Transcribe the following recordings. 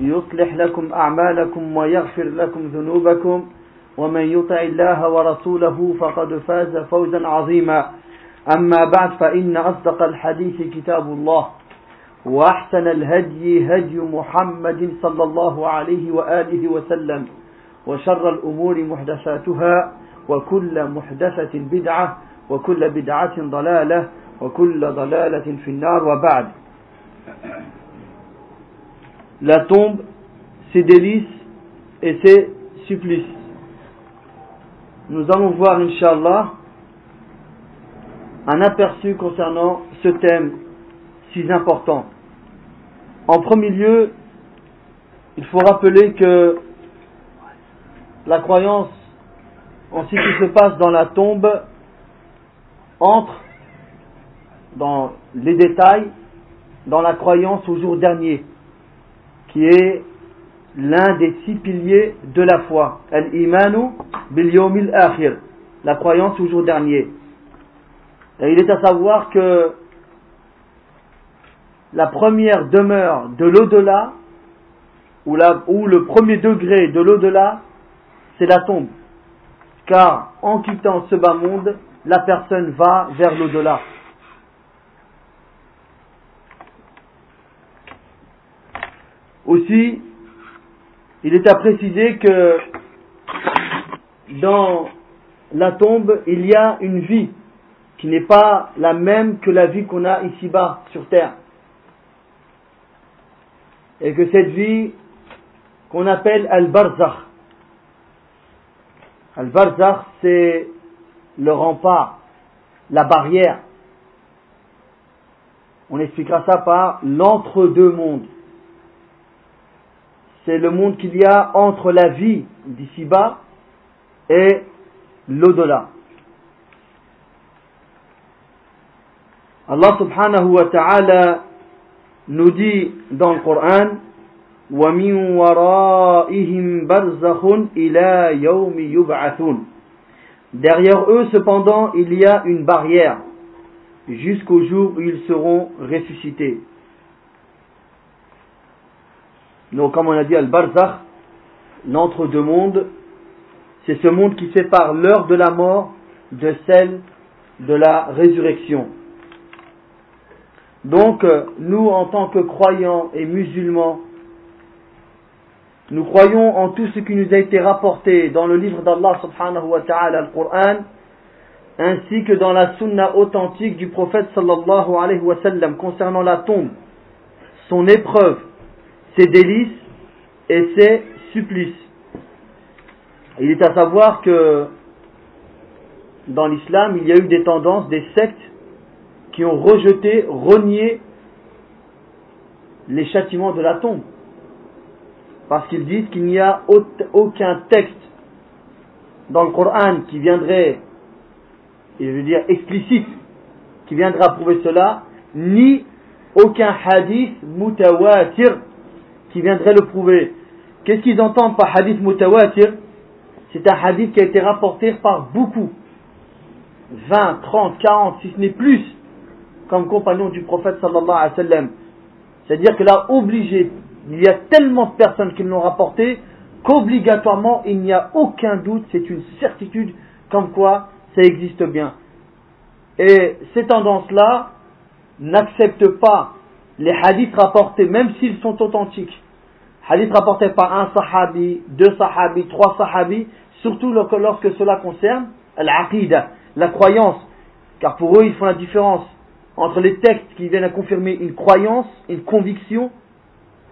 يصلح لكم أعمالكم ويغفر لكم ذنوبكم ومن يطع الله ورسوله فقد فاز فوزا عظيما. أما بعد فإن أصدق الحديث كتاب الله وأحسن الهدي هدي محمد صلى الله عليه وآله وسلم وشر الأمور محدثاتها وكل محدثة بدعة وكل بدعة ضلالة وكل ضلالة في النار. وبعد la tombe, ses délices et ses supplices. Nous allons voir, Inch'Allah, un aperçu concernant ce thème si important. En premier lieu, il faut rappeler que la croyance en ce qui se passe dans la tombe entre dans les détails dans la croyance au jour dernier qui est l'un des six piliers de la foi. Al-imanu bil la croyance au jour dernier. Et il est à savoir que la première demeure de l'au-delà, ou le premier degré de l'au-delà, c'est la tombe. Car en quittant ce bas monde, la personne va vers l'au-delà. Aussi, il est à préciser que dans la tombe, il y a une vie qui n'est pas la même que la vie qu'on a ici-bas sur terre. Et que cette vie qu'on appelle Al-Barzakh, Al-Barzakh c'est le rempart, la barrière. On expliquera ça par l'entre-deux mondes c'est le monde qu'il y a entre la vie d'ici-bas et l'au-delà. Allah subhanahu wa ta'ala nous dit dans le Coran وَمِن وَرَائِهِمْ بَرْزَخٌ إِلَى يَوْمِ يُبْعَثُونَ Derrière eux, cependant, il y a une barrière jusqu'au jour où ils seront ressuscités. Donc, comme on a dit, Al-Barzakh, l'entre-deux mondes, c'est ce monde qui sépare l'heure de la mort de celle de la résurrection. Donc, nous, en tant que croyants et musulmans, nous croyons en tout ce qui nous a été rapporté dans le livre d'Allah subhanahu wa ta'ala, le Coran, ainsi que dans la sunna authentique du prophète sallallahu alayhi wa sallam concernant la tombe, son épreuve, ses délices et ses supplices. Il est à savoir que dans l'islam, il y a eu des tendances, des sectes qui ont rejeté, renié les châtiments de la tombe. Parce qu'ils disent qu'il n'y a aucun texte dans le Coran qui viendrait, je veux dire explicite, qui viendra prouver cela, ni aucun hadith mutawatir qui viendrait le prouver. Qu'est-ce qu'ils entendent par hadith mutawatir? C'est un hadith qui a été rapporté par beaucoup. 20, 30, 40, si ce n'est plus, comme compagnons du prophète sallallahu alayhi wa sallam. C'est-à-dire que là, obligé, il y a tellement de personnes qui l'ont rapporté qu'obligatoirement, il n'y a aucun doute, c'est une certitude comme quoi ça existe bien. Et ces tendances-là n'acceptent pas les hadiths rapportés, même s'ils sont authentiques. Hadith rapporté par un sahabi, deux sahabis, trois sahabis, surtout lorsque cela concerne l'aqidah, la croyance. Car pour eux, ils font la différence entre les textes qui viennent à confirmer une croyance, une conviction,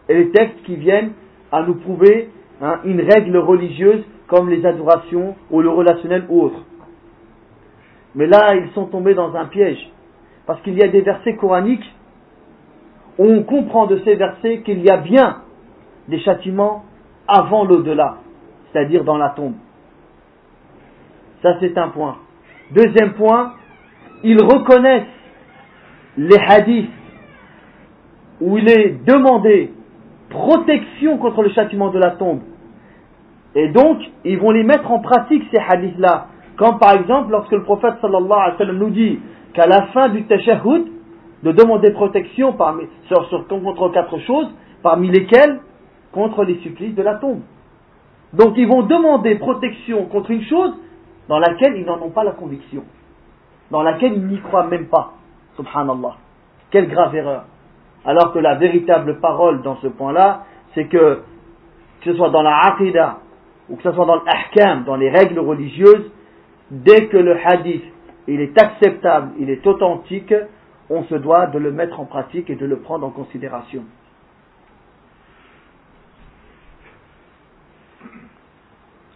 et les textes qui viennent à nous prouver hein, une règle religieuse comme les adorations ou le relationnel ou autre. Mais là, ils sont tombés dans un piège. Parce qu'il y a des versets coraniques on comprend de ces versets qu'il y a bien des châtiments avant l'au-delà, c'est-à-dire dans la tombe. Ça, c'est un point. Deuxième point, ils reconnaissent les hadiths où il est demandé protection contre le châtiment de la tombe. Et donc, ils vont les mettre en pratique, ces hadiths-là. Comme par exemple, lorsque le prophète sallallahu alayhi wa sallam nous dit qu'à la fin du tashahhud, de demander protection parmi, contre quatre choses, parmi lesquelles contre les supplices de la tombe. Donc ils vont demander protection contre une chose dans laquelle ils n'en ont pas la conviction, dans laquelle ils n'y croient même pas. Subhanallah. Quelle grave erreur. Alors que la véritable parole dans ce point-là, c'est que, que ce soit dans la aqidah ou que ce soit dans l'ahkam, dans les règles religieuses, dès que le hadith il est acceptable, il est authentique, on se doit de le mettre en pratique et de le prendre en considération.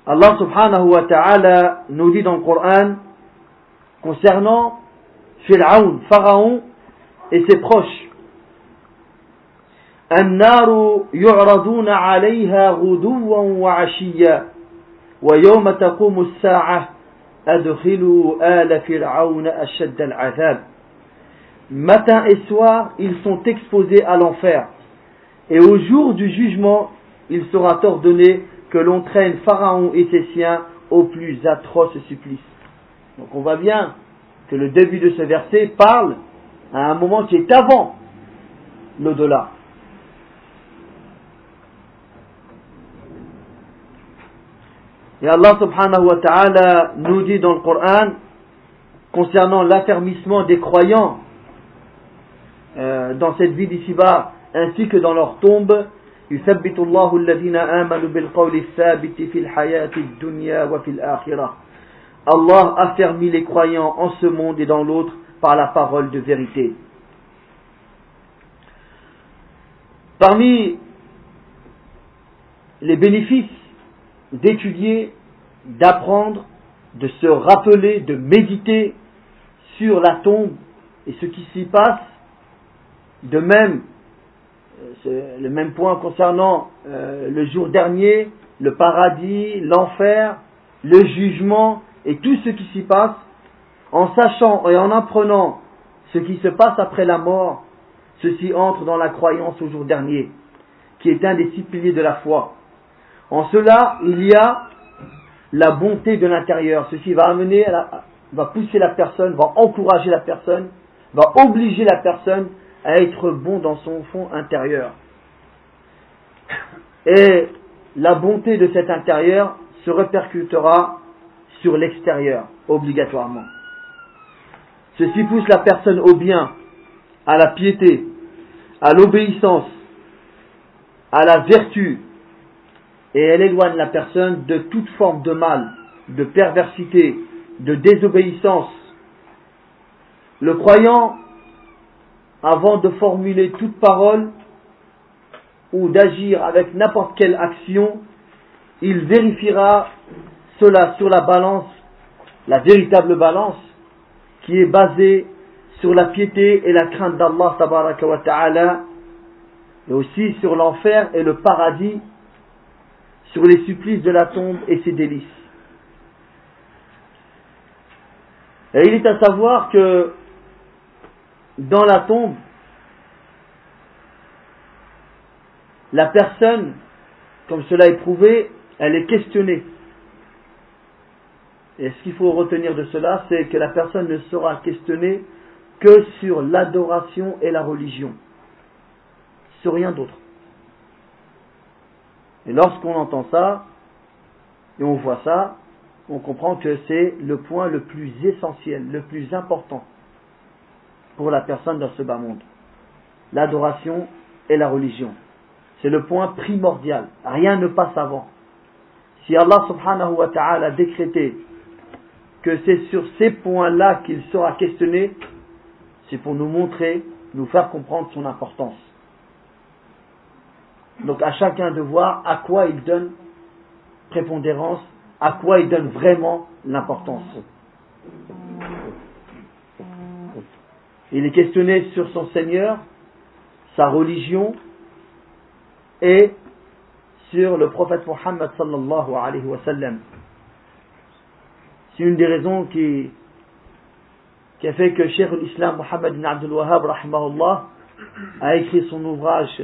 Allah subhanahu wa ta'ala nous dit dans le Coran concernant Pharaon, Pharaon et ses proches. النار يعرضون عليها غدوا وعشيا ويوم تقوم الساعة أدخلوا آل فرعون أشد العذاب Matin et soir, ils sont exposés à l'enfer. Et au jour du jugement, il sera ordonné que l'on traîne Pharaon et ses siens au plus atroce supplice. Donc on voit bien que le début de ce verset parle à un moment qui est avant l'au-delà. Et Allah subhanahu wa ta'ala nous dit dans le Coran concernant l'affermissement des croyants euh, dans cette vie d'ici-bas ainsi que dans leur tombe يثبت الله الذين آمنوا بالقول الثابت في الحياة الدنيا وفي الآخرة Allah affermit les croyants en ce monde et dans l'autre par la parole de vérité. Parmi les bénéfices d'étudier, d'apprendre, de se rappeler, de méditer sur la tombe et ce qui s'y passe, de même, euh, le même point concernant euh, le jour dernier, le paradis, l'enfer, le jugement et tout ce qui s'y passe, en sachant et en apprenant ce qui se passe après la mort, ceci entre dans la croyance au jour dernier, qui est un des six piliers de la foi. En cela, il y a la bonté de l'intérieur. Ceci va amener, va pousser la personne, va encourager la personne, va obliger la personne à être bon dans son fond intérieur. Et la bonté de cet intérieur se répercutera sur l'extérieur, obligatoirement. Ceci pousse la personne au bien, à la piété, à l'obéissance, à la vertu, et elle éloigne la personne de toute forme de mal, de perversité, de désobéissance. Le croyant, avant de formuler toute parole ou d'agir avec n'importe quelle action, il vérifiera cela sur la balance, la véritable balance, qui est basée sur la piété et la crainte d'Allah wa ta'ala, et aussi sur l'enfer et le paradis, sur les supplices de la tombe et ses délices. Et il est à savoir que dans la tombe, la personne, comme cela est prouvé, elle est questionnée. Et ce qu'il faut retenir de cela, c'est que la personne ne sera questionnée que sur l'adoration et la religion, sur rien d'autre. Et lorsqu'on entend ça, et on voit ça, on comprend que c'est le point le plus essentiel, le plus important pour la personne dans ce bas monde. L'adoration et la religion. C'est le point primordial. Rien ne passe avant. Si Allah subhanahu wa ta'ala a décrété que c'est sur ces points-là qu'il sera questionné, c'est pour nous montrer, nous faire comprendre son importance. Donc à chacun de voir à quoi il donne prépondérance, à quoi il donne vraiment l'importance. Il est questionné sur son Seigneur, sa religion et sur le prophète Muhammad sallallahu alayhi wa. C'est une des raisons qui, a fait que Cheikh l'Islam Muhammad ibn Abdul Wahhab a écrit son ouvrage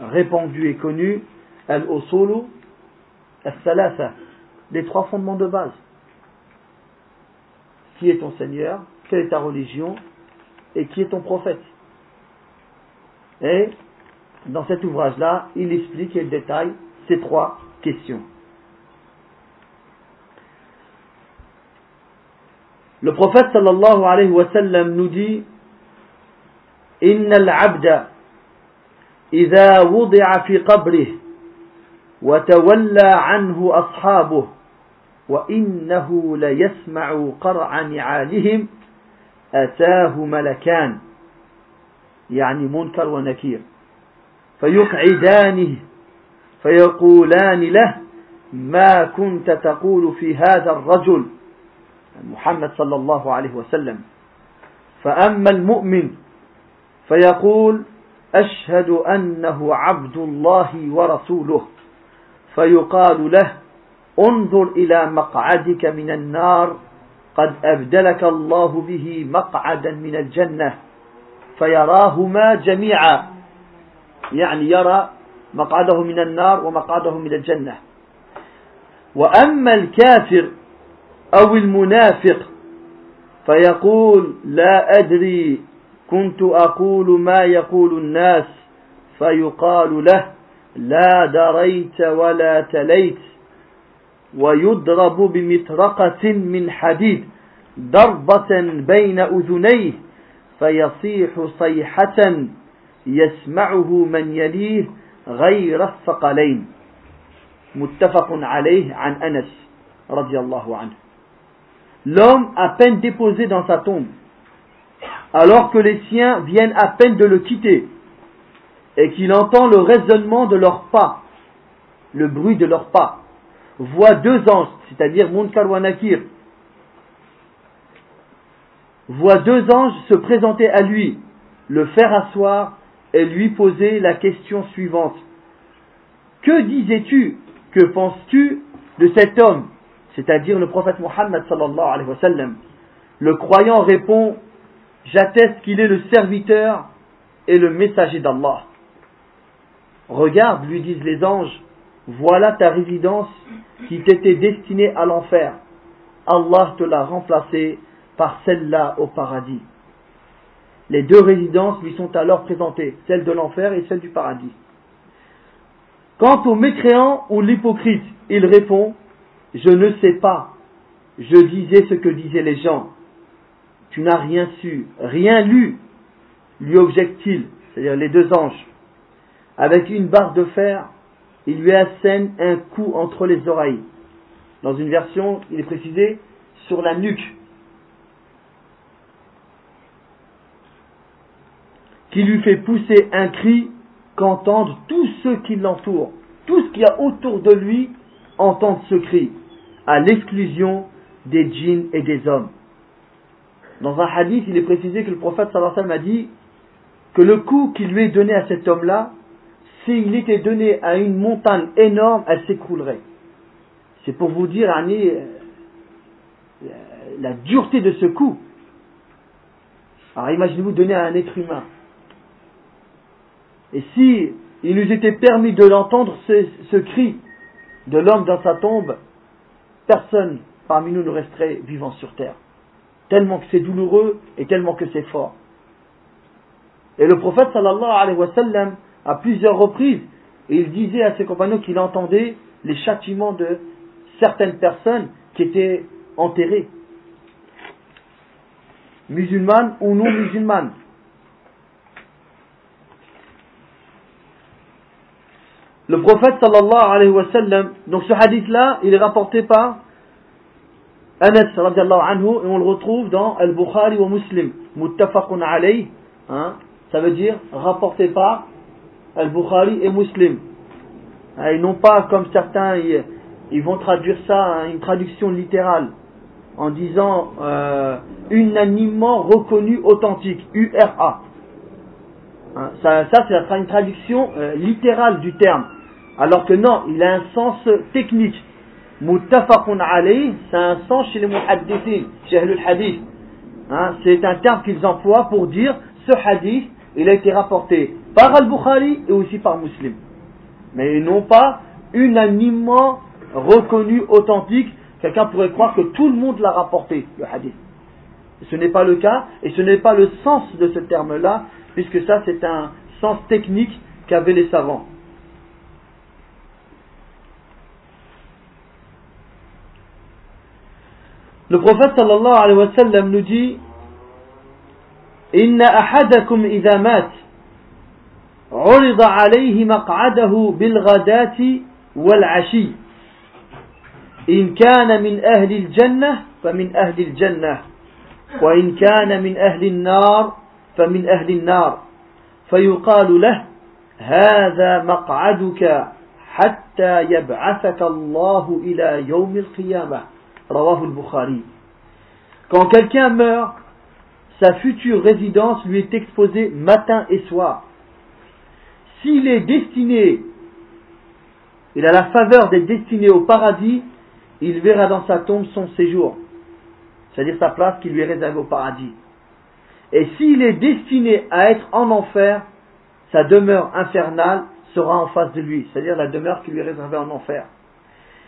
répandu et connu Al-Usulu Al-Thalatha, les trois fondements de base. Qui est ton Seigneur? Quelle est ta religion? Et qui est ton prophète Et dans cet ouvrage-là, il explique et il détaille ces trois questions. Le prophète sallallahu alayhi wa sallam nous dit إن العبد إذا وضع في قبره وتولى عنه أصحابه وإنه ليسمع قرع نعالهم أتاه ملكان يعني منكر ونكير فيقعدانه فيقولان له ما كنت تقول في هذا الرجل محمد صلى الله عليه وسلم. فأما المؤمن فيقول أشهد أنه عبد الله ورسوله. فيقال له انظر إلى مقعدك من النار قد أبدلك الله به مقعدا من الجنة فيراهما جميعا. يعني يرى مقعده من النار ومقعده من الجنة. وأما الكافر أو المنافق فيقول لا أدري كنت أقول ما يقول الناس فيقال له لا دريت ولا تليت. ويضرب بمطرقة من حديد ضربة بين أذنيه فيصيح صيحة يسمعه من يليه غير الثقلين متفق عليه عن أنس رضي الله عنه L'homme à peine déposé dans sa tombe alors que les siens viennent à peine de le quitter, et qu'il entend le raisonnement de leurs pas, le bruit de leurs pas, voit deux anges, c'est-à-dire Munkar wa voit deux anges se présenter à lui, le faire asseoir et lui poser la question suivante. Que disais-tu Que penses-tu de cet homme? C'est-à-dire le prophète Muhammad sallallahu alayhi wa sallam. Le croyant répond J'atteste qu'il est le serviteur et le messager d'Allah. Regarde, lui disent les anges, voilà ta résidence qui t'était destinée à l'enfer. Allah te l'a remplacée par celle-là au paradis. Les deux résidences lui sont alors présentées, celle de l'enfer et celle du paradis. Quant au mécréant ou l'hypocrite, il répond, je ne sais pas, je disais ce que disaient les gens tu n'as rien su, rien lu, lui objecte-t-il, c'est-à-dire les deux anges. Avec une barre de fer, il lui assène un coup entre les oreilles. Dans une version, il est précisé sur la nuque. Qui lui fait pousser un cri qu'entendent tous ceux qui l'entourent. Tout ce qu'il y a autour de lui entendent ce cri, à l'exclusion des djinns et des hommes. Dans un hadith, il est précisé que le prophète sallallahu a dit que le coup qui lui est donné à cet homme-là, s'il était donné à une montagne énorme, elle s'écroulerait. C'est pour vous dire, Annie, euh, la dureté de ce coup. Alors imaginez-vous donner à un être humain. Et si il nous était permis de l'entendre, ce, ce cri de l'homme dans sa tombe, personne parmi nous ne resterait vivant sur terre tellement que c'est douloureux et tellement que c'est fort. Et le prophète sallallahu alayhi wa sallam, à plusieurs reprises, il disait à ses compagnons qu'il entendait les châtiments de certaines personnes qui étaient enterrées, musulmanes ou non musulmanes. Le prophète sallallahu alayhi wa sallam, donc ce hadith-là, il est rapporté par Anas radiallahu anhu, et on le retrouve dans Al-Bukhari ou Muslim, muttafaqun alayh, hein, ça veut dire rapporté par Al-Bukhari et Muslim. Hein, ils n'ont pas, comme certains, ils, vont traduire ça, hein, une traduction littérale, en disant euh, unanimement reconnu authentique, URA. Hein, ça, ça c'est une traduction euh, littérale du terme. Alors que non, il a un sens technique. Muttafaqun alayh, c'est un sens chez les muhaddithin, chez le hadith. Hein, c'est un terme qu'ils emploient pour dire ce hadith, il a été rapporté par Al-Bukhari et aussi par Muslim. Mais non pas unanimement reconnu, authentique. Quelqu'un pourrait croire que tout le monde l'a rapporté, le hadith. Ce n'est pas le cas et ce n'est pas le sens de ce terme-là, puisque ça c'est un sens technique qu'avaient les savants. Le prophète sallallahu alayhi wa sallam nous dit Inna ahadakum idha عرض عليه مقعده بالغداة والعشي. إن كان من أهل الجنة فمن أهل الجنة وإن كان من أهل النار فمن أهل النار. فيقال له هذا مقعدك حتى يبعثك الله إلى يوم القيامة. رواه البخاري. Quand quelqu'un meurt, sa future résidence lui est exposée matin et soir. S'il est destiné, il a la faveur d'être destiné au paradis, il verra dans sa tombe son séjour, c'est-à-dire sa place qui lui est réservée au paradis. Et s'il est destiné à être en enfer, sa demeure infernale sera en face de lui, c'est-à-dire la demeure qui lui est réservée en enfer.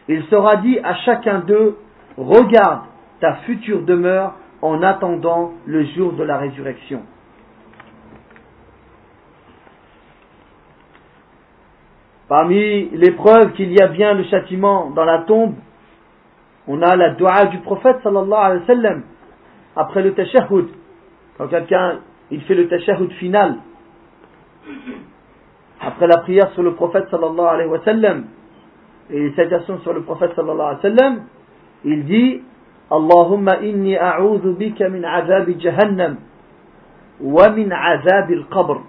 Il sera dit à chacun d'eux, regarde ta future demeure en attendant le jour de la résurrection. Parmi les preuves qu'il y a bien le châtiment dans la tombe, on a la dua du prophète sallallahu alayhi wa sallam après le tashahhud. Quand quelqu'un il fait le tashahhud final, après la prière sur le prophète sallallahu alayhi wa sallam, et les salutations sur le prophète sallallahu alayhi wa sallam, il dit اللهم إني أعوذ بك من عذاب جهنم ومن عذاب القبر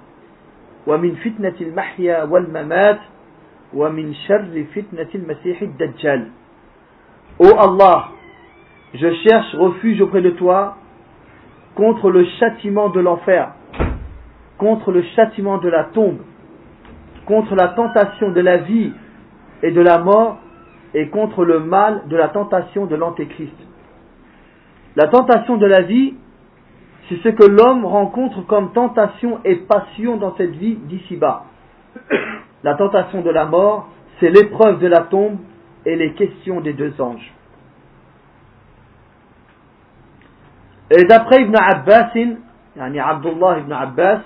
ومن فتنة المحيا والممات ومن شر فتنة المسيح الدجال Ô Allah, je cherche refuge auprès de toi contre le châtiment de l'enfer, contre le châtiment de la tombe, contre la tentation de la vie et de la mort, et contre le mal de la tentation de l'antéchrist. La tentation de la vie, c'est ce que l'homme rencontre comme tentation et passion dans cette vie d'ici-bas. La tentation de la mort, c'est l'épreuve de la tombe et les questions des deux anges. Et d'après Ibn Abbas, yani Abdullah ibn Abbas,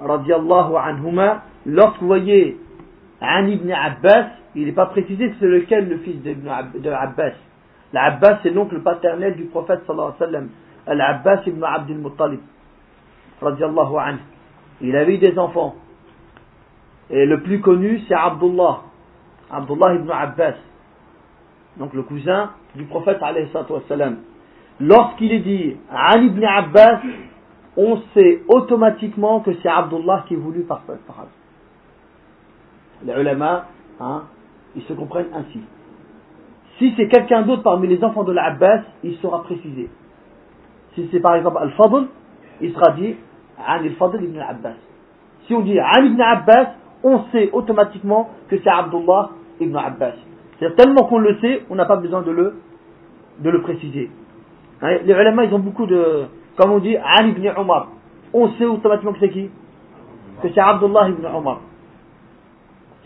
radiallahu anhuma, lorsque vous voyez un ibn Abbas, il n'est pas précisé c'est lequel le fils de Abbas. L'Abbas, c'est l'oncle paternel du prophète sallallahu alayhi wa sallam. Al-Abbas ibn Abdul Muttalib. Radiallahu anhu. Il avait des enfants. Et le plus connu, c'est Abdullah. Abdullah ibn Abbas. Donc le cousin du prophète. Lorsqu'il est dit Ali ibn Abbas, on sait automatiquement que c'est Abdullah qui est voulu par parole. Les ulama, hein, ils se comprennent ainsi. Si c'est quelqu'un d'autre parmi les enfants de l'Abbas, il sera précisé. Si c'est par exemple Al-Fadl, il sera dit An al-Fadl ibn Abbas. Si on dit An ibn Abbas, on sait automatiquement que c'est Abdullah ibn Abbas. C'est-à-dire tellement qu'on le sait, on n'a pas besoin de le, de le préciser. Hein, les ulama, ils ont beaucoup de, comme on dit, Ali ibn Omar. On sait automatiquement que c'est qui? Que c'est Abdullah ibn Omar.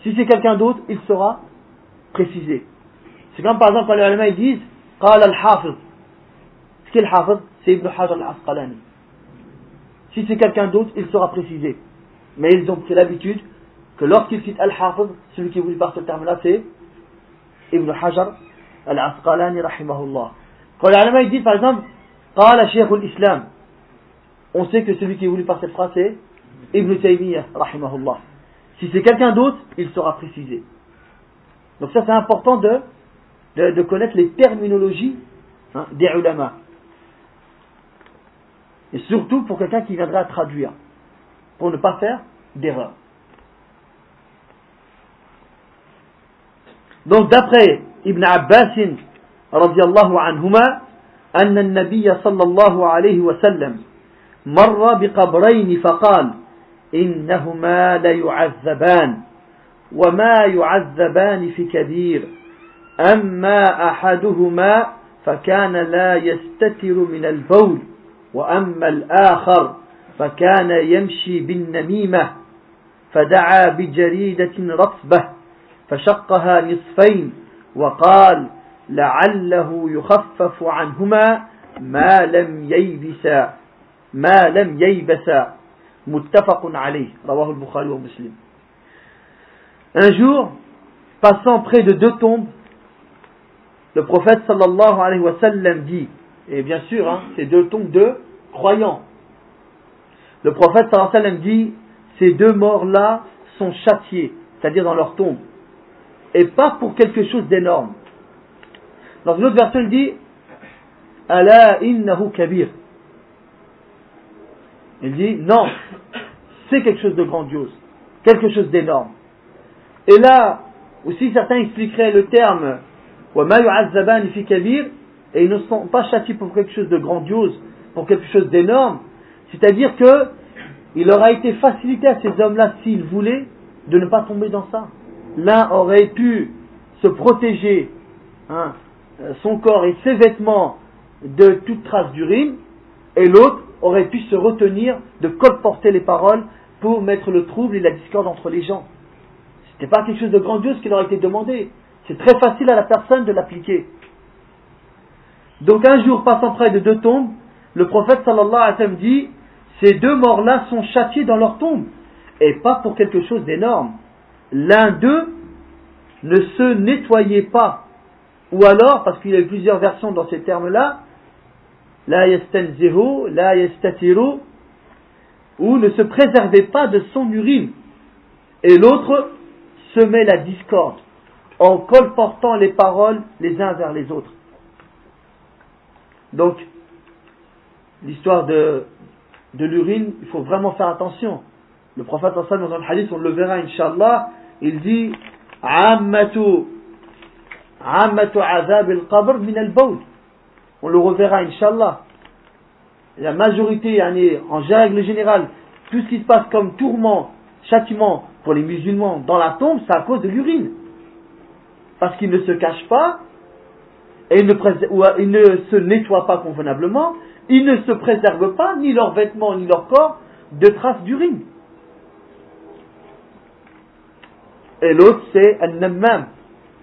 Si c'est quelqu'un d'autre, il sera précisé. C'est comme par exemple, quand les ulama, ils disent, Qala al-Hafiz. Ce qu'est le Hafiz? C'est Ibn Hajar al-Asqalani. Si c'est quelqu'un d'autre, il sera précisé. Mais ils ont pris l'habitude que lorsqu'il quitte Al-Hafid, celui qui voulait par ce terme-là, c'est Ibn Hajar Al-Asqalani, rahimahullah. Quand l'alama, il dit, par exemple, Qala Sheikhul Islam, on sait que celui qui est voulu par cette phrase, c'est Ibn Taymiyyah, rahimahullah. Si c'est quelqu'un d'autre, il sera précisé. Donc ça, c'est important de, de, connaître les terminologies hein, des ulama. Et surtout pour quelqu'un qui viendra à traduire, pour ne pas faire d'erreur. Donc d'après Ibn Abbas, radiallahu anhuma, أن النبي صلى الله عليه وسلم مر بقبرين فقال إنهما ليعذبان وما يعذبان في كبير أما أحدهما فكان لا يستتر من البول وأما الآخر فكان يمشي بالنميمة فدعا بجريدة رطبة. فشقها نصفين وقال لعله يخفف عنهما ما لم ييبسا ما لم ييبسا متفق عليه رواه البخاري ومسلم Un jour, passant près de deux tombes, le prophète sallallahu alayhi wa sallam dit, et bien sûr, hein, c'est deux tombes de croyants. Le prophète sallallahu alayhi wa sallam dit, ces deux morts-là sont châtiés, c'est-à-dire dans leur tombe, et pas pour quelque chose d'énorme. Dans une autre version, il dit Ala innahu kabir. Il dit non, c'est quelque chose de grandiose, quelque chose d'énorme. Et là, aussi certains expliqueraient le terme et ils ne sont pas châtiés pour quelque chose de grandiose, pour quelque chose d'énorme. C'est-à-dire que il aura été facilité à ces hommes-là, s'ils voulaient, de ne pas tomber dans ça. L'un aurait pu se protéger hein, euh, son corps et ses vêtements de toute trace d'urine, et l'autre aurait pu se retenir de colporter les paroles pour mettre le trouble et la discorde entre les gens. Ce n'était pas quelque chose de grandiose qui leur a été demandé. C'est très facile à la personne de l'appliquer. Donc un jour, passant près de deux tombes, le prophète sallallahu alayhi wa sallam dit, ces deux morts-là sont châtiés dans leur tombe, et pas pour quelque chose d'énorme. L'un d'eux ne se nettoyait pas ou alors, parce qu'il y a plusieurs versions dans ces termes-là, la la ou ne se préservait pas de son urine. Et l'autre semait la discorde en colportant les paroles les uns vers les autres. Donc, l'histoire de, l'urine, il faut vraiment faire attention. Le prophète dans un hadith, on le verra, inshallah, il dit, Ammatu on le reverra, Inch'Allah. La majorité, en règle générale, tout ce qui se passe comme tourment, châtiment pour les musulmans dans la tombe, c'est à cause de l'urine. Parce qu'ils ne se cachent pas, et ils ne, ils ne se nettoient pas convenablement, ils ne se préservent pas, ni leurs vêtements, ni leur corps, de traces d'urine. Et l'autre, c'est un-nammam,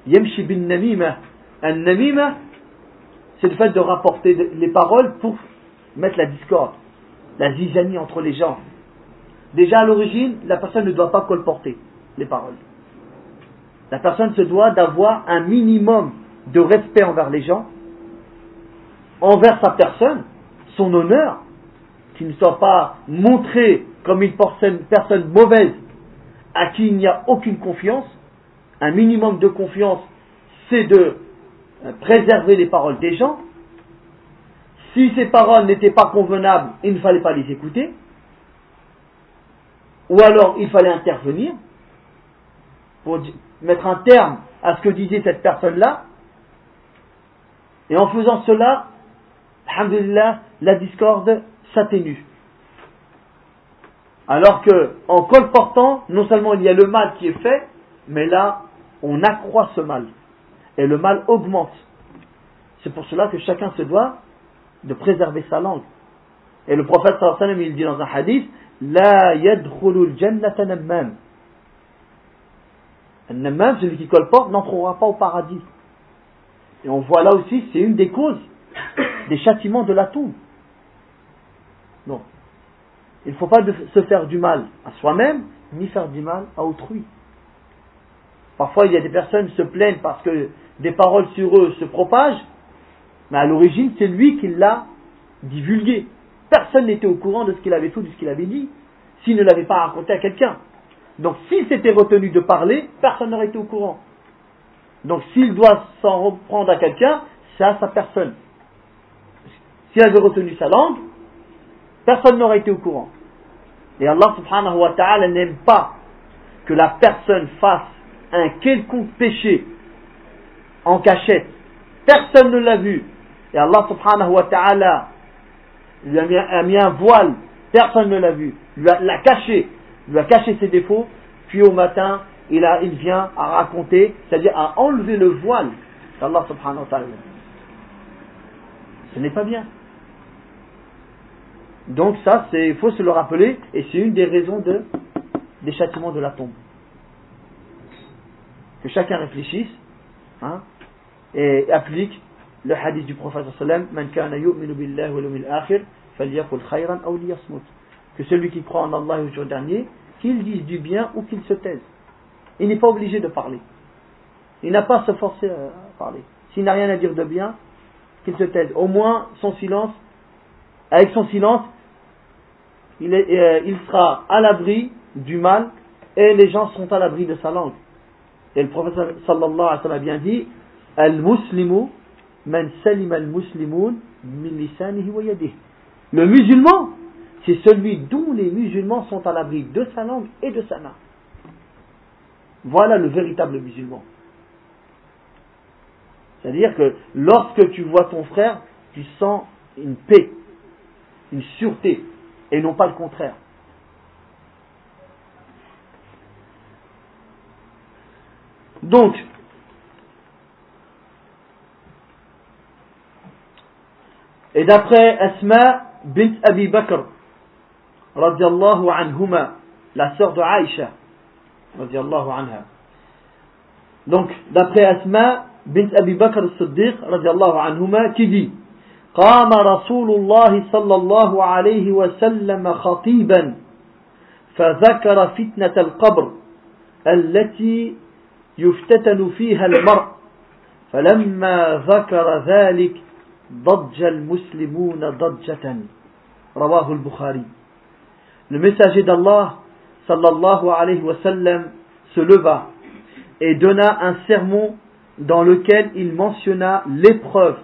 Yemshi bin namima. Un namima, c'est le fait de rapporter les paroles pour mettre la discorde, la zizanie entre les gens. Déjà à l'origine, la personne ne doit pas colporter les paroles. La personne se doit d'avoir un minimum de respect envers les gens, envers sa personne, son honneur, qui ne soit pas montré comme une personne mauvaise à qui il n'y a aucune confiance, un minimum de confiance, c'est de euh, préserver les paroles des gens. Si ces paroles n'étaient pas convenables, il ne fallait pas les écouter. Ou alors il fallait intervenir pour mettre un terme à ce que disait cette personne-là. Et en faisant cela, alhamdulillah, la discorde s'atténue. Alors que, en colportant, non seulement il y a le mal qui est fait, mais là, on accroît ce mal. Et le mal augmente. C'est pour cela que chacun se doit de préserver sa langue. Et le prophète sallallahu il dit dans un hadith, La yadkhulul jannata nammam. Nammam, celui qui colporte, n'entrera pas au paradis. Et on voit là aussi, c'est une des causes des châtiments de la tombe. Il ne faut pas se faire du mal à soi-même, ni faire du mal à autrui. Parfois, il y a des personnes qui se plaignent parce que des paroles sur eux se propagent, mais à l'origine, c'est lui qui l'a divulgué. Personne n'était au courant de ce qu'il avait fait, de ce qu'il avait dit, s'il ne l'avait pas raconté à quelqu'un. Donc s'il s'était retenu de parler, personne n'aurait été au courant. Donc s'il doit s'en reprendre à quelqu'un, c'est à sa personne. S'il avait retenu sa langue, personne n'aurait été au courant. Et Allah subhanahu wa ta'ala n'aime pas que la personne fasse un quelconque péché en cachette. Personne ne l'a vu. Et Allah subhanahu wa ta'ala lui a mis, un voile. Personne ne l'a vu. Lui l'a caché. Lui a caché ses défauts. Puis au matin, il, vient à raconter, c'est-à-dire à enlever le voile d'Allah subhanahu wa ta'ala. Ce n'est pas bien. Donc ça, il faut se le rappeler, et c'est une des raisons de, des châtiments de la tombe. Que chacun réfléchisse hein, et applique le hadith du prophète que celui qui croit en Allah au jour dernier qu'il dise du bien ou qu'il se taise. Il n'est pas obligé de parler. Il n'a pas à se forcer à parler. S'il n'a rien à dire de bien qu'il se taise. Au moins son silence avec son silence il, euh, il sera à l'abri du mal et les gens seront à l'abri de sa langue et le prophète sallallahu alayhi wa sallam a bien dit al-muslimu le musulman, c'est celui dont les musulmans sont à l'abri de sa langue et de sa main. Voilà le véritable musulman. C'est-à-dire que lorsque tu vois ton frère, tu sens une paix, une sûreté, et non pas le contraire. Donc, Et d'après Asma bint Abi Bakr, radiallahu anhuma, la sœur de Aïcha, radiallahu anha. Donc, d'après Asma bint Abi Bakr al-Siddiq, radiallahu anhuma, qui dit قام رسول الله صلى الله عليه وسلم خطيبا فذكر فتنة القبر التي يفتتن فيها المرء. فلما ذكر ذلك ضج المسلمون ضجة. رواه البخاري. d'Allah sallallahu alayhi wa sallam se leva et donna un sermon dans lequel il mentionna l'épreuve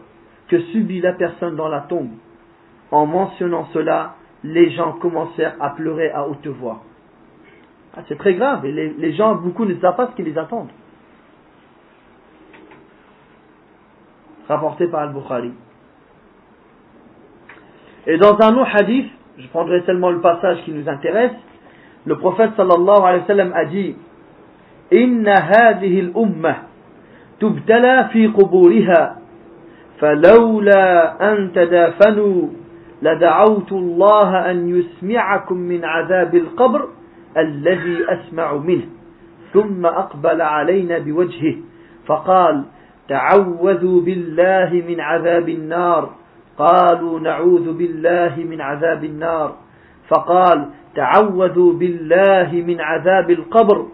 que subit la personne dans la tombe. En mentionnant cela, les gens commencèrent à pleurer à haute voix. Ah, c'est très grave, et les, gens, beaucoup ne savent pas ce qui les attend. Rapporté par Al-Bukhari. Et dans un autre hadith, je prendrai seulement le passage qui nous intéresse, le prophète sallallahu alayhi wa sallam a dit Inna hadhihi al-ummah tubtala fi quburiha فلولا أن تدافنوا لدعوت الله أن يسمعكم من عذاب القبر الذي أسمع منه. ثم أقبل علينا بوجهه فقال تعوذوا بالله من عذاب النار. قالوا نعوذ بالله من عذاب النار. فقال تعوذوا بالله من عذاب القبر.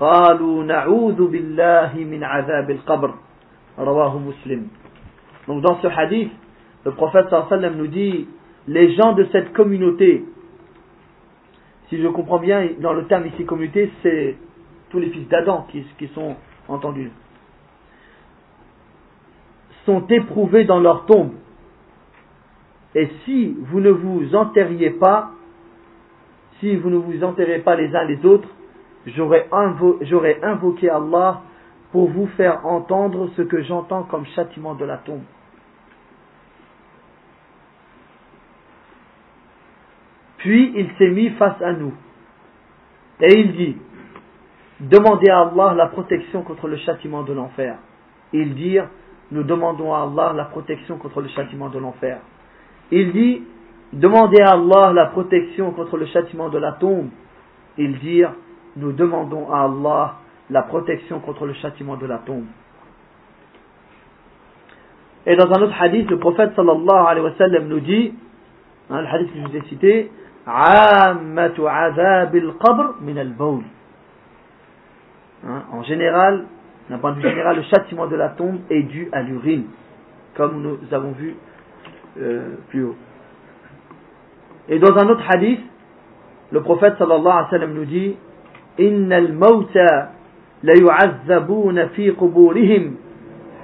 قالوا نعوذ بالله من عذاب القبر. رواه مسلم. Donc dans ce hadith, le prophète sallam nous dit les gens de cette communauté, si je comprends bien, dans le terme ici communauté, c'est tous les fils d'Adam qui, qui sont entendus, sont éprouvés dans leur tombe et si vous ne vous enterriez pas, si vous ne vous enterrez pas les uns les autres, j'aurais invoqué Allah pour vous faire entendre ce que j'entends comme châtiment de la tombe. Puis il s'est mis face à nous. Et il dit, demandez à Allah la protection contre le châtiment de l'enfer. Ils dirent, nous demandons à Allah la protection contre le châtiment de l'enfer. Il dit, demandez à Allah la protection contre le châtiment de la tombe. Ils dirent, nous demandons à Allah la protection contre le châtiment de la tombe. Et dans un autre hadith, le prophète sallallahu alayhi wa nous dit, le hadith que je vous ai cité, min al hein, En général, d'un point de vue général, le châtiment de la tombe est dû à l'urine, comme nous avons vu euh, plus haut. Et dans un autre hadith, le prophète sallallahu alayhi wa sallam nous dit إن الموتى ليعذبون في قبورهم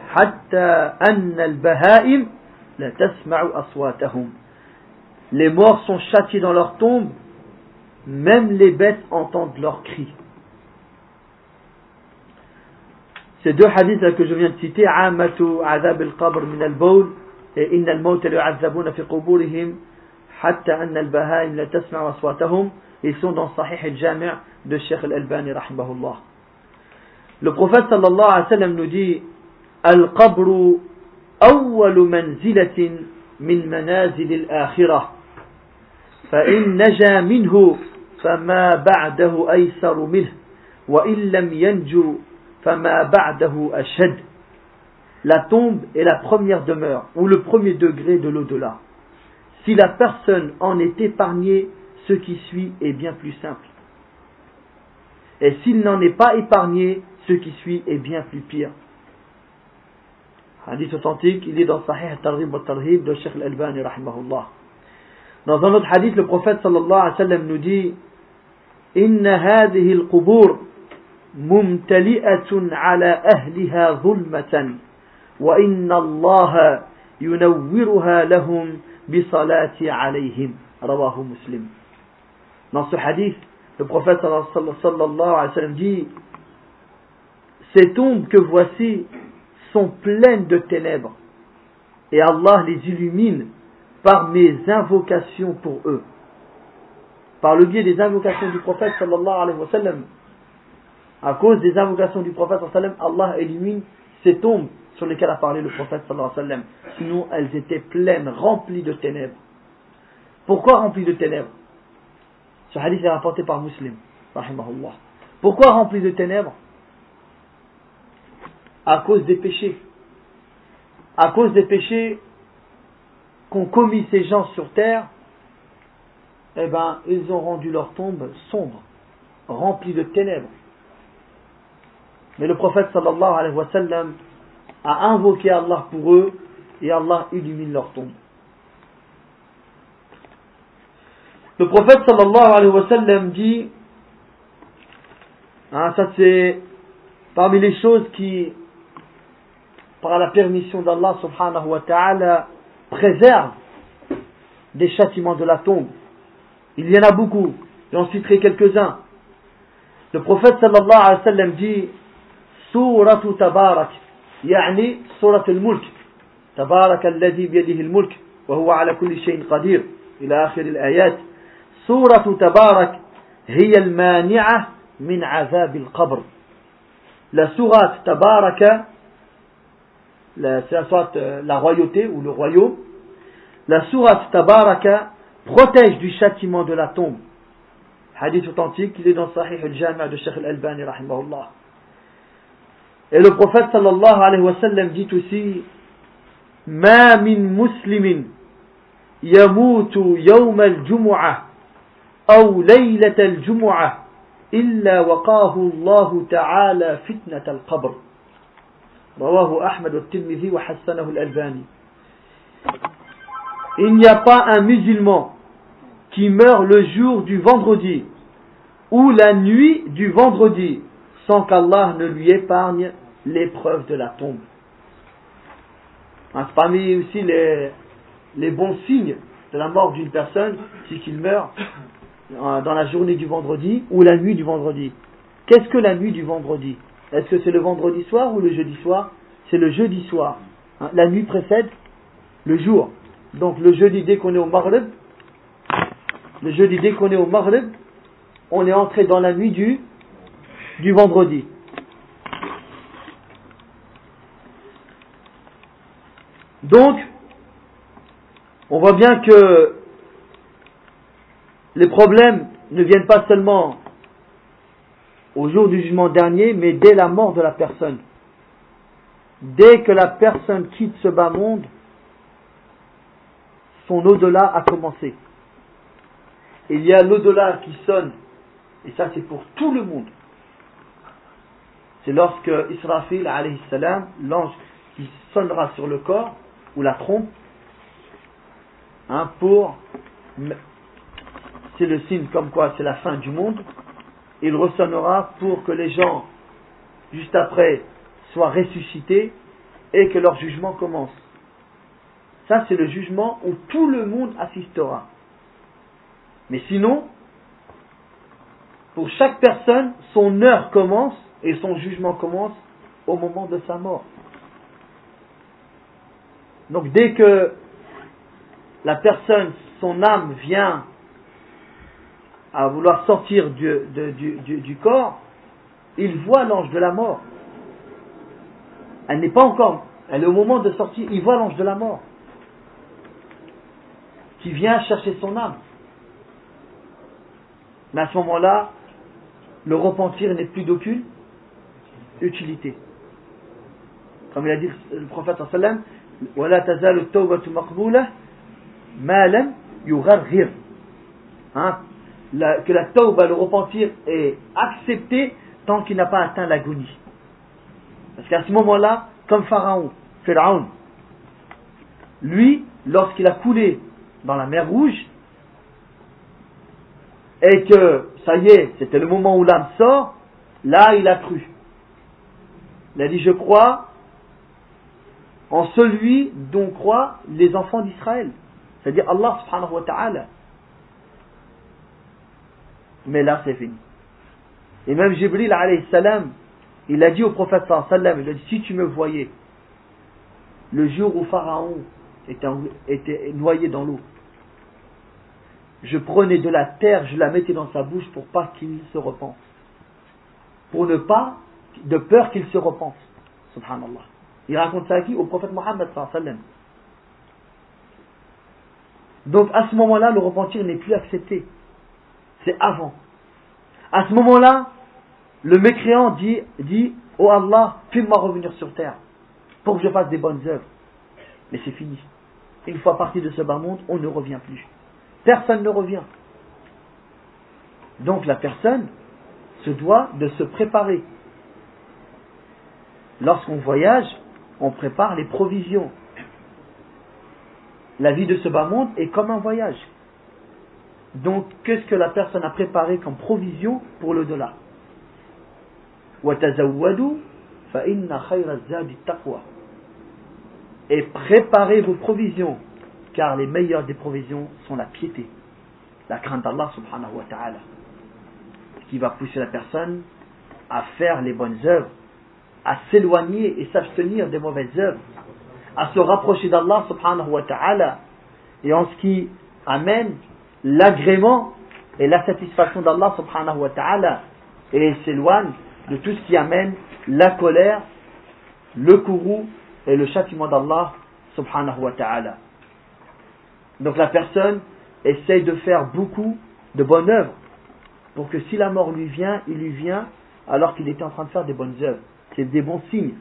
حتى أن البهائم لا تسمع أصواتهم Les morts sont châtiés dans leur tombe, même les bêtes entendent leurs cris. Ces deux hadiths que je viens de citer, Amatu Azab al-Qabr min al-Bawl et Inna al-Maut yu'azzabuna fi quburihim hatta anna al-Bahaim la tasma'u aswatahum, ils sont dans Sahih al-Jami' de Sheikh al-Albani rahimahullah. Le prophète sallallahu alayhi wa sallam nous dit Al-Qabru awwalu manzilatin min manazil al-akhirah فإن نجا منه فما بعده أيسر منه وإن لم ينجو فما بعده أشد La tombe est la première demeure ou le premier degré de l'au-delà. Si la personne en est épargnée, ce qui suit est bien plus simple. Et s'il n'en est pas épargné, ce qui suit est bien plus pire. Hadith authentique, il est dans Sahih Tarhib wa Tarhib de Sheikh Al-Albani rahimahullah. Dans un autre hadith, le prophète sallallahu alayhi wa sallam nous dit إن هذه القبور ممتلئة على أهلها ظلمة وإن الله ينورها لهم بصلاة عليهم رواه مسلم Dans ce hadith, le prophète sallallahu alayhi wa sallam dit Ces tombes que voici sont pleines de ténèbres et Allah les illumine par mes invocations pour eux. Par le biais des invocations du prophète sallallahu alayhi wa sallam. À cause des invocations du prophète sallallahu alayhi wa sallam, Allah élimine ces tombes sur lesquelles a parlé le prophète sallallahu alayhi wa sallam. Sinon, elles étaient pleines, remplies de ténèbres. Pourquoi remplies de ténèbres? Ce hadith est rapporté par Muslim. Pourquoi remplies de ténèbres? À cause des péchés. À cause des péchés qu'ont commis ces gens sur terre, eh ben, ils ont rendu leur tombe sombre, remplie de ténèbres. Mais le prophète sallallahu alayhi wa sallam a invoqué Allah pour eux et Allah illumine leur tombe. Le prophète sallallahu alayhi wa sallam dit, hein, ça c'est parmi les choses qui, par la permission d'Allah subhanahu wa ta'ala, préserve des châtiments de la tombe. Il y en a beaucoup, j'en citerai quelques-uns. Le prophète sallallahu alayhi wa sallam dit سورة تبارك يعني الملك تبارك الذي بيده الملك وهو على كل شيء قدير إلى آخر الآيات سورة تبارك هي المانعة من عذاب القبر La sourate Tabaraka la, soit la royauté ou le royaume, la sourate Tabaraka protège du châtiment de la tombe. Hadith authentique, il est dans Sahih al-Jami' de Sheikh al-Albani, rahimahullah. Et le prophète sallallahu alayhi wa sallam dit aussi, ما من مسلم يموت يوم الجمعة أو ليلة الجمعة إلا وقاه الله تعالى فتنة القبر il n'y a pas un musulman qui meurt le jour du vendredi ou la nuit du vendredi sans qu'Allah ne lui épargne l'épreuve de la tombe. Parmi aussi les, les bons signes de la mort d'une personne, c'est qu'il meurt euh, dans la journée du vendredi ou la nuit du vendredi? Qu'est-ce que la nuit du vendredi? Est-ce que c'est le vendredi soir ou le jeudi soir C'est le jeudi soir. Hein, la nuit précède le jour. Donc le jeudi, dès qu'on est au Maghreb, le jeudi, dès qu'on est au Maghreb, on est entré dans la nuit du, du vendredi. Donc, on voit bien que les problèmes ne viennent pas seulement au jour du jugement dernier, mais dès la mort de la personne. Dès que la personne quitte ce bas monde, son au-delà a commencé. il y a l'au-delà qui sonne, et ça c'est pour tout le monde. C'est lorsque Israfil, alayhi salam, l'ange qui sonnera sur le corps, ou la trompe, hein, pour. C'est le signe comme quoi c'est la fin du monde. Il ressonnera pour que les gens, juste après, soient ressuscités et que leur jugement commence. Ça, c'est le jugement où tout le monde assistera. Mais sinon, pour chaque personne, son heure commence et son jugement commence au moment de sa mort. Donc dès que la personne, son âme vient à vouloir sortir du, du, corps, il voit l'ange de la mort. Elle n'est pas encore, elle est au moment de sortir, il voit l'ange de la mort qui vient chercher son âme. Mais à ce moment-là, le repentir n'est plus d'aucune utilité. Comme il a dit le prophète sallam, ولا تزال التوبة مقبولة ما لم يغرغر hein? que la tauba, le repentir, est accepté tant qu'il n'a pas atteint l'agonie. Parce qu'à ce moment-là, comme Pharaon, Pharaon, lui, lorsqu'il a coulé dans la mer Rouge, et que ça y est, c'était le moment où l'âme sort, là il a cru. Il a dit Je crois en celui dont croient les enfants d'Israël, c'est-à-dire Allah subhanahu wa ta'ala. Mais là c'est fini. Et même Jibril salam, il a dit au prophète sallam, il a dit si tu me voyais le jour où Pharaon était, était noyé dans l'eau, je prenais de la terre, je la mettais dans sa bouche pour pas qu'il se repente. Pour ne pas, de peur qu'il se repente. Subhanallah. Il raconte ça à qui? Au prophète Mohammed Donc à ce moment-là, le repentir n'est plus accepté. C'est avant. À ce moment-là, le mécréant dit, Oh Allah, fais-moi revenir sur terre pour que je fasse des bonnes œuvres. Mais c'est fini. Une fois parti de ce bas monde, on ne revient plus. Personne ne revient. Donc la personne se doit de se préparer. Lorsqu'on voyage, on prépare les provisions. La vie de ce bas monde est comme un voyage. Donc, qu'est-ce que la personne a préparé comme provision pour le delà Et préparez vos provisions car les meilleures des provisions sont la piété, la crainte d'Allah subhanahu wa ta'ala, qui va pousser la personne à faire les bonnes œuvres, à s'éloigner et s'abstenir des mauvaises œuvres, à se rapprocher d'Allah subhanahu wa ta'ala, et en ce qui amène l'agrément et la satisfaction d'Allah subhanahu wa ta'ala, et s'éloigne de tout ce qui amène la colère, le courroux et le châtiment d'Allah subhanahu wa ta'ala. Donc la personne essaye de faire beaucoup de bonnes œuvres pour que si la mort lui vient, il lui vient alors qu'il était en train de faire des bonnes œuvres. C'est des bons signes.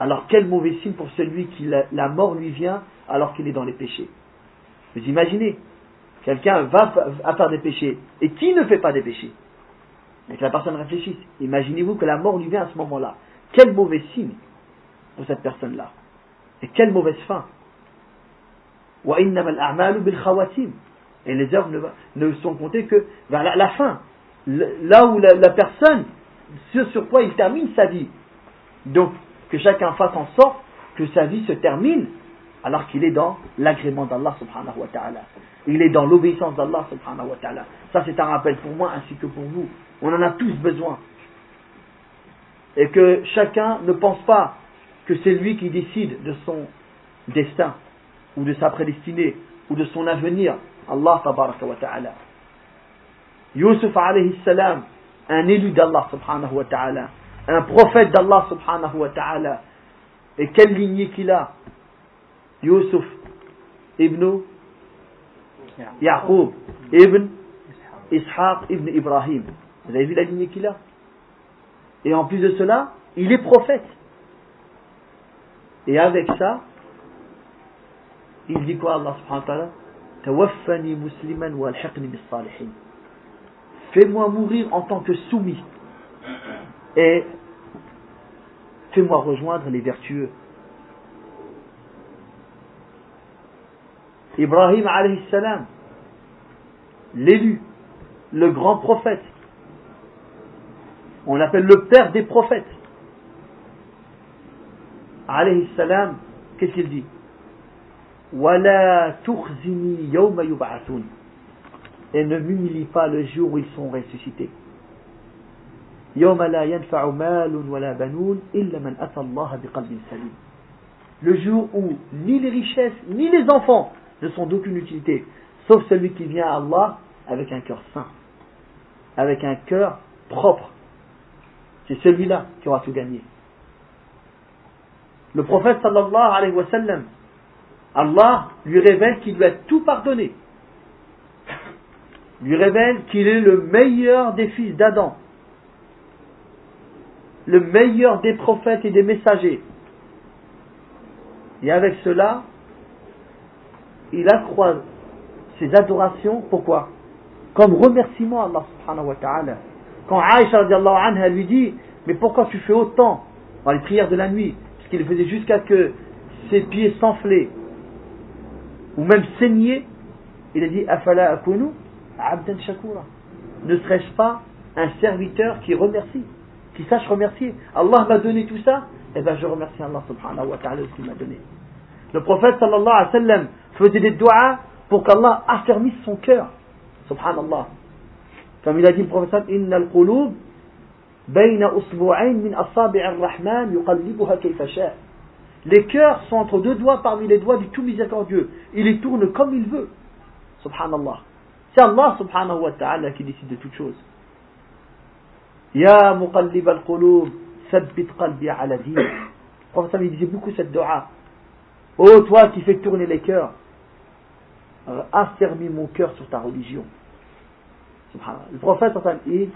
Alors quel mauvais signe pour celui qui la, mort lui vient alors qu'il est dans les péchés? Vous imaginez, quelqu'un va à faire des péchés et qui ne fait pas des péchés Et que la personne réfléchisse. Imaginez-vous que la mort lui vient à ce moment-là. Quel mauvais signe pour cette personne-là. Et quelle mauvaise fin. Et les œuvres ne, sont comptées que vers la, fin. Là où la, personne, ce sur quoi il termine sa vie. Donc, que chacun fasse en sorte que sa vie se termine alors qu'il est dans l'agrément d'Allah subhanahu wa ta'ala. Il est dans l'obéissance d'Allah subhanahu wa ta'ala. Ça c'est un rappel pour moi ainsi que pour vous. On en a tous besoin. Et que chacun ne pense pas que c'est lui qui décide de son destin ou de sa prédestinée, ou de son avenir. Allah tabaraka wa ta'ala. Yusuf alayhi salam, un élu d'Allah subhanahu wa ta'ala, un prophète d'Allah subhanahu wa ta'ala. Et quelle lignée qu'il a Yusuf ibn Yaqub ibn Ishaq ibn Ibrahim. Vous avez vu la lignée qu'il a? Et en plus de cela, il est prophète. Et avec ça, il dit quoi Allah subhanahu wa ta'ala? Tawaffani musliman wa bis salihin. Fais-moi mourir en tant que soumis et fais-moi rejoindre les vertueux. Ibrahim alayhi salam, l'élu, le grand prophète, on l'appelle le père des prophètes. Alayhi salam, qu'est-ce qu'il dit? Et ne m'humilie pas le jour où ils sont ressuscités. Le jour où ni les richesses ni les enfants ne sont d'aucune utilité, sauf celui qui vient à Allah avec un cœur saint, avec un cœur propre. C'est celui-là qui aura tout gagné. Le prophète sallallahu alayhi wa sallam, Allah lui révèle qu'il doit tout pardonner. Lui révèle qu'il est le meilleur des fils d'Adam, le meilleur des prophètes et des messagers. Et avec cela, il accroît ses adorations, pourquoi? Comme remerciement à Allah subhanahu wa ta'ala. Quand Aïcha anha lui dit, mais pourquoi tu fais autant dans les prières de la nuit? Parce qu'il faisait jusqu'à que ses pieds s'enflaient, ou même saignaient, il a dit, afala akunu abdan shakura. Ne serais-je pas un serviteur qui remercie, qui sache remercier? Allah m'a donné tout ça, et eh bien je remercie Allah subhanahu wa ta'ala qu'il m'a donné. Le prophète sallallahu alayhi wa sallam faisait des doigts pour qu'Allah affermisse son cœur. Subhanallah. Comme il a dit le prophète, Inna al-qulub bayna usbu'ain min asabi' ar-Rahman yuqallibuha kayfa sha'. Les cœurs sont entre deux doigts parmi les doigts du tout miséricordieux. Il les tourne comme il veut. Subhanallah. C'est Allah subhanahu wa ta'ala qui décide de toutes choses. Ya muqallib al-qulub, thabbit qalbi ala din. Le prophète il disait beaucoup cette dua. Oh toi qui fais tourner les cœurs, affermis mon cœur sur ta religion. Le prophète, il,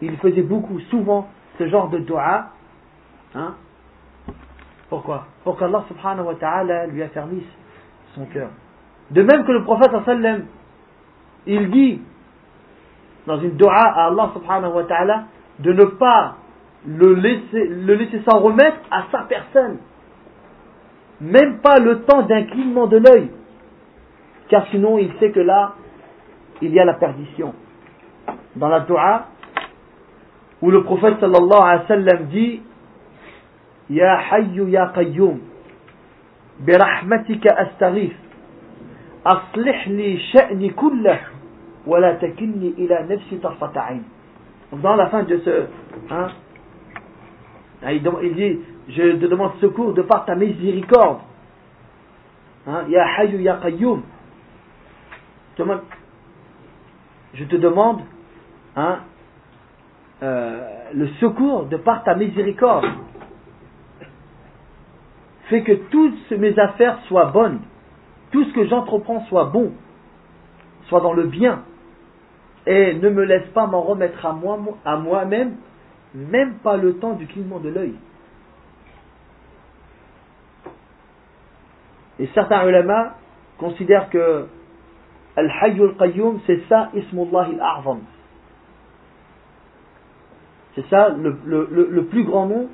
il faisait beaucoup, souvent, ce genre de dua. Hein? Pourquoi? Pour qu'Allah subhanahu wa ta'ala lui affermisse son cœur. De même que le prophète sallam, il dit dans une dua à Allah subhanahu wa ta'ala de ne pas le laisser, le laisser s'en remettre à sa personne. Même pas le temps d'un clignement de l'œil Car sinon il sait que là, il y a la perdition dans la dua où le prophète sallallahu alayhi wa sallam dit Ya hayyu ya qayyum برحمتك أستغيث أصلح لي شأني كله ولا تكلني إلى نفسي طرفة عين dans la fin de ce hein, il dit je te demande secours de par ta miséricorde hein, Ya hayyu ya qayyum je te demande hein, euh, le secours de par ta miséricorde. Fais que toutes mes affaires soient bonnes, tout ce que j'entreprends soit bon, soit dans le bien, et ne me laisse pas m'en remettre à moi, à moi-même, même pas le temps du clignement de l'œil. Et certains ulama considèrent que Al-Hayyul Qayyum, c'est ça, Ismullah al-A'zam. C'est ça le, le, le, plus grand nom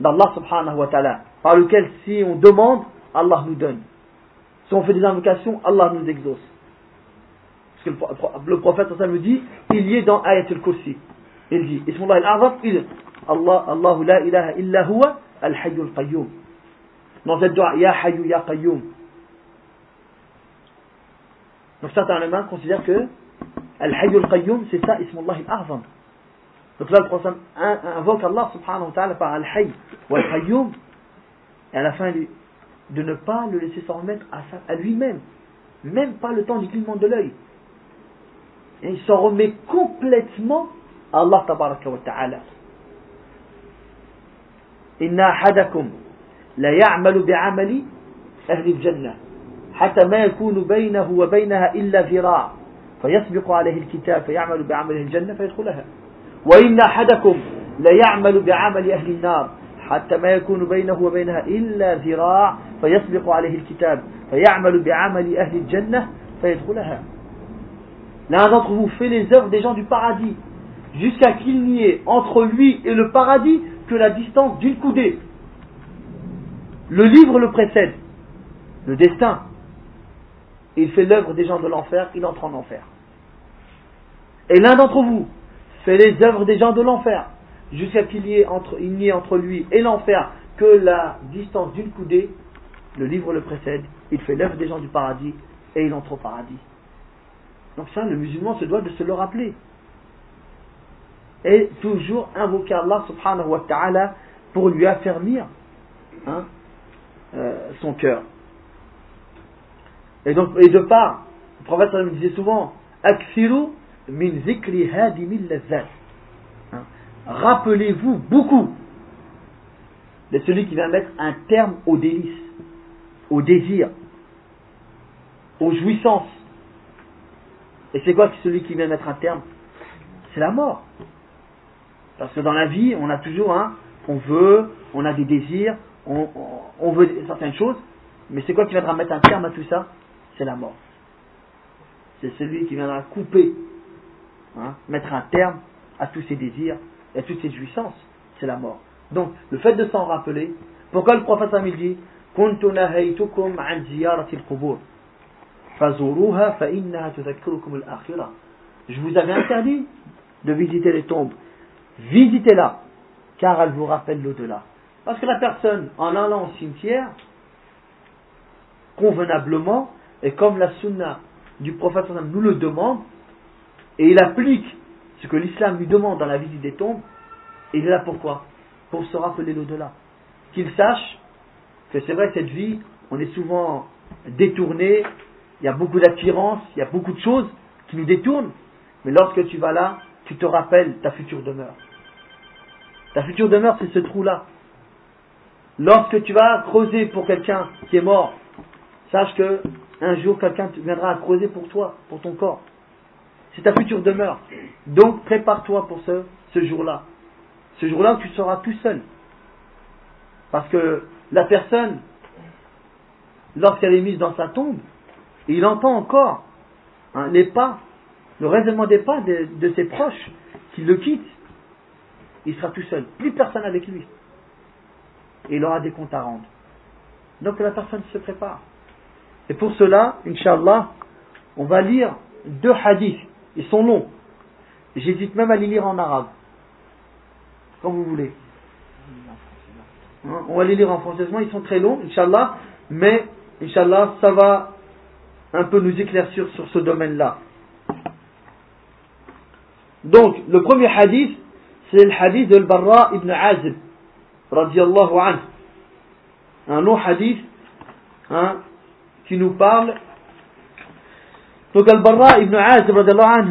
d'Allah subhanahu wa ta'ala, par lequel si on demande, Allah nous donne. Si on fait des invocations, Allah nous exauce. Parce que le, prophète me dit, il y est dans Ayatul Kursi. Il dit, Ismullah al-A'zam, il Allah, Allahu la ilaha illa huwa al-Hayyul Qayyum. Dans cette dua, Ya Hayyu Ya Qayyum. Donc certains éléments considèrent que Al-Hayyul Qayyum, c'est ça, Ismullah al-A'zam. Donc là, le prophète invoque Allah subhanahu wa ta'ala par Al-Hayy ou Al-Qayyum, et à la fin, de ne pas le laisser s'en remettre à, lui-même, même pas le temps du clignement de l'œil. Et il s'en remet complètement à Allah tabaraka wa ta'ala. إن أحدكم لا يعمل بعمل أهل الجنة حتى ما يكون بينه وبينها إلا ذراع فيسبق عليه الكتاب فيعمل بعمل الجنة فيدخلها وإن أحدكم ليعمل بعمل أهل النار حتى ما يكون بينه وبينها إلا ذراع فيسبق عليه الكتاب فيعمل بعمل أهل الجنة فيدخلها L'un d'entre vous fait les œuvres des gens du paradis, jusqu'à qu'il n'y ait entre lui et le paradis que la distance d'une coudée. Le livre le précède, le destin. Il fait l'œuvre des gens de l'enfer, il entre en enfer. Et l'un d'entre vous fait les œuvres des gens de l'enfer, jusqu'à qu'il n'y ait entre lui et l'enfer que la distance d'une coudée, le livre le précède, il fait l'œuvre des gens du paradis et il entre au paradis. Donc ça, le musulman se doit de se le rappeler. Et toujours invoquer Allah subhanahu wa ta'ala pour lui affermir hein, euh, son cœur. Et donc, et de part, le prophète me disait souvent, Aksiru min zikri hadimil hein. Rappelez-vous beaucoup de celui qui va mettre un terme aux délices, au désir, aux jouissances. Et c'est quoi celui qui vient mettre un terme? C'est la mort. Parce que dans la vie, on a toujours on veut, on a des désirs, on veut certaines choses, mais c'est quoi qui viendra mettre un terme à tout ça? C'est la mort. C'est celui qui viendra couper, hein, mettre un terme à tous ses désirs et à toutes ses jouissances. C'est la mort. Donc, le fait de s'en rappeler, pourquoi le prophète Amil dit Je vous avais interdit de visiter les tombes. Visitez-la, car elle vous rappelle l'au-delà. Parce que la personne, en allant au cimetière, convenablement, et comme la sunna du prophète nous le demande, et il applique ce que l'islam lui demande dans la visite des tombes, il est là pourquoi? Pour se rappeler l'au-delà. Qu'il sache que c'est vrai, cette vie, on est souvent détourné, il y a beaucoup d'attirance, il y a beaucoup de choses qui nous détournent, mais lorsque tu vas là, tu te rappelles ta future demeure. Ta future demeure, c'est ce trou-là. Lorsque tu vas creuser pour quelqu'un qui est mort, sache que un jour quelqu'un viendra creuser pour toi, pour ton corps. C'est ta future demeure. Donc prépare-toi pour ce, jour-là. Ce jour-là où tu seras tout seul. Parce que la personne, lorsqu'elle est mise dans sa tombe, il entend encore hein, les pas, le raisonnement des pas de, de ses proches qui le quittent. Il sera tout seul. Plus personne avec lui. Et il aura des comptes à rendre. Donc la personne se prépare. Et pour cela, Inch'Allah, on va lire deux hadiths. Ils sont longs. J'hésite même à les lire en arabe. Comme vous voulez. Hein, on va les lire en français. Ils sont très longs, Inch'Allah. Mais, Inch'Allah, ça va un peu nous éclaircir sur ce domaine-là. Donc, le premier hadith, c'est le hadith de Barra ibn Azib, radiallahu anhu. Un long hadith, hein, qui nous parle. Donc Al-Barra ibn Azib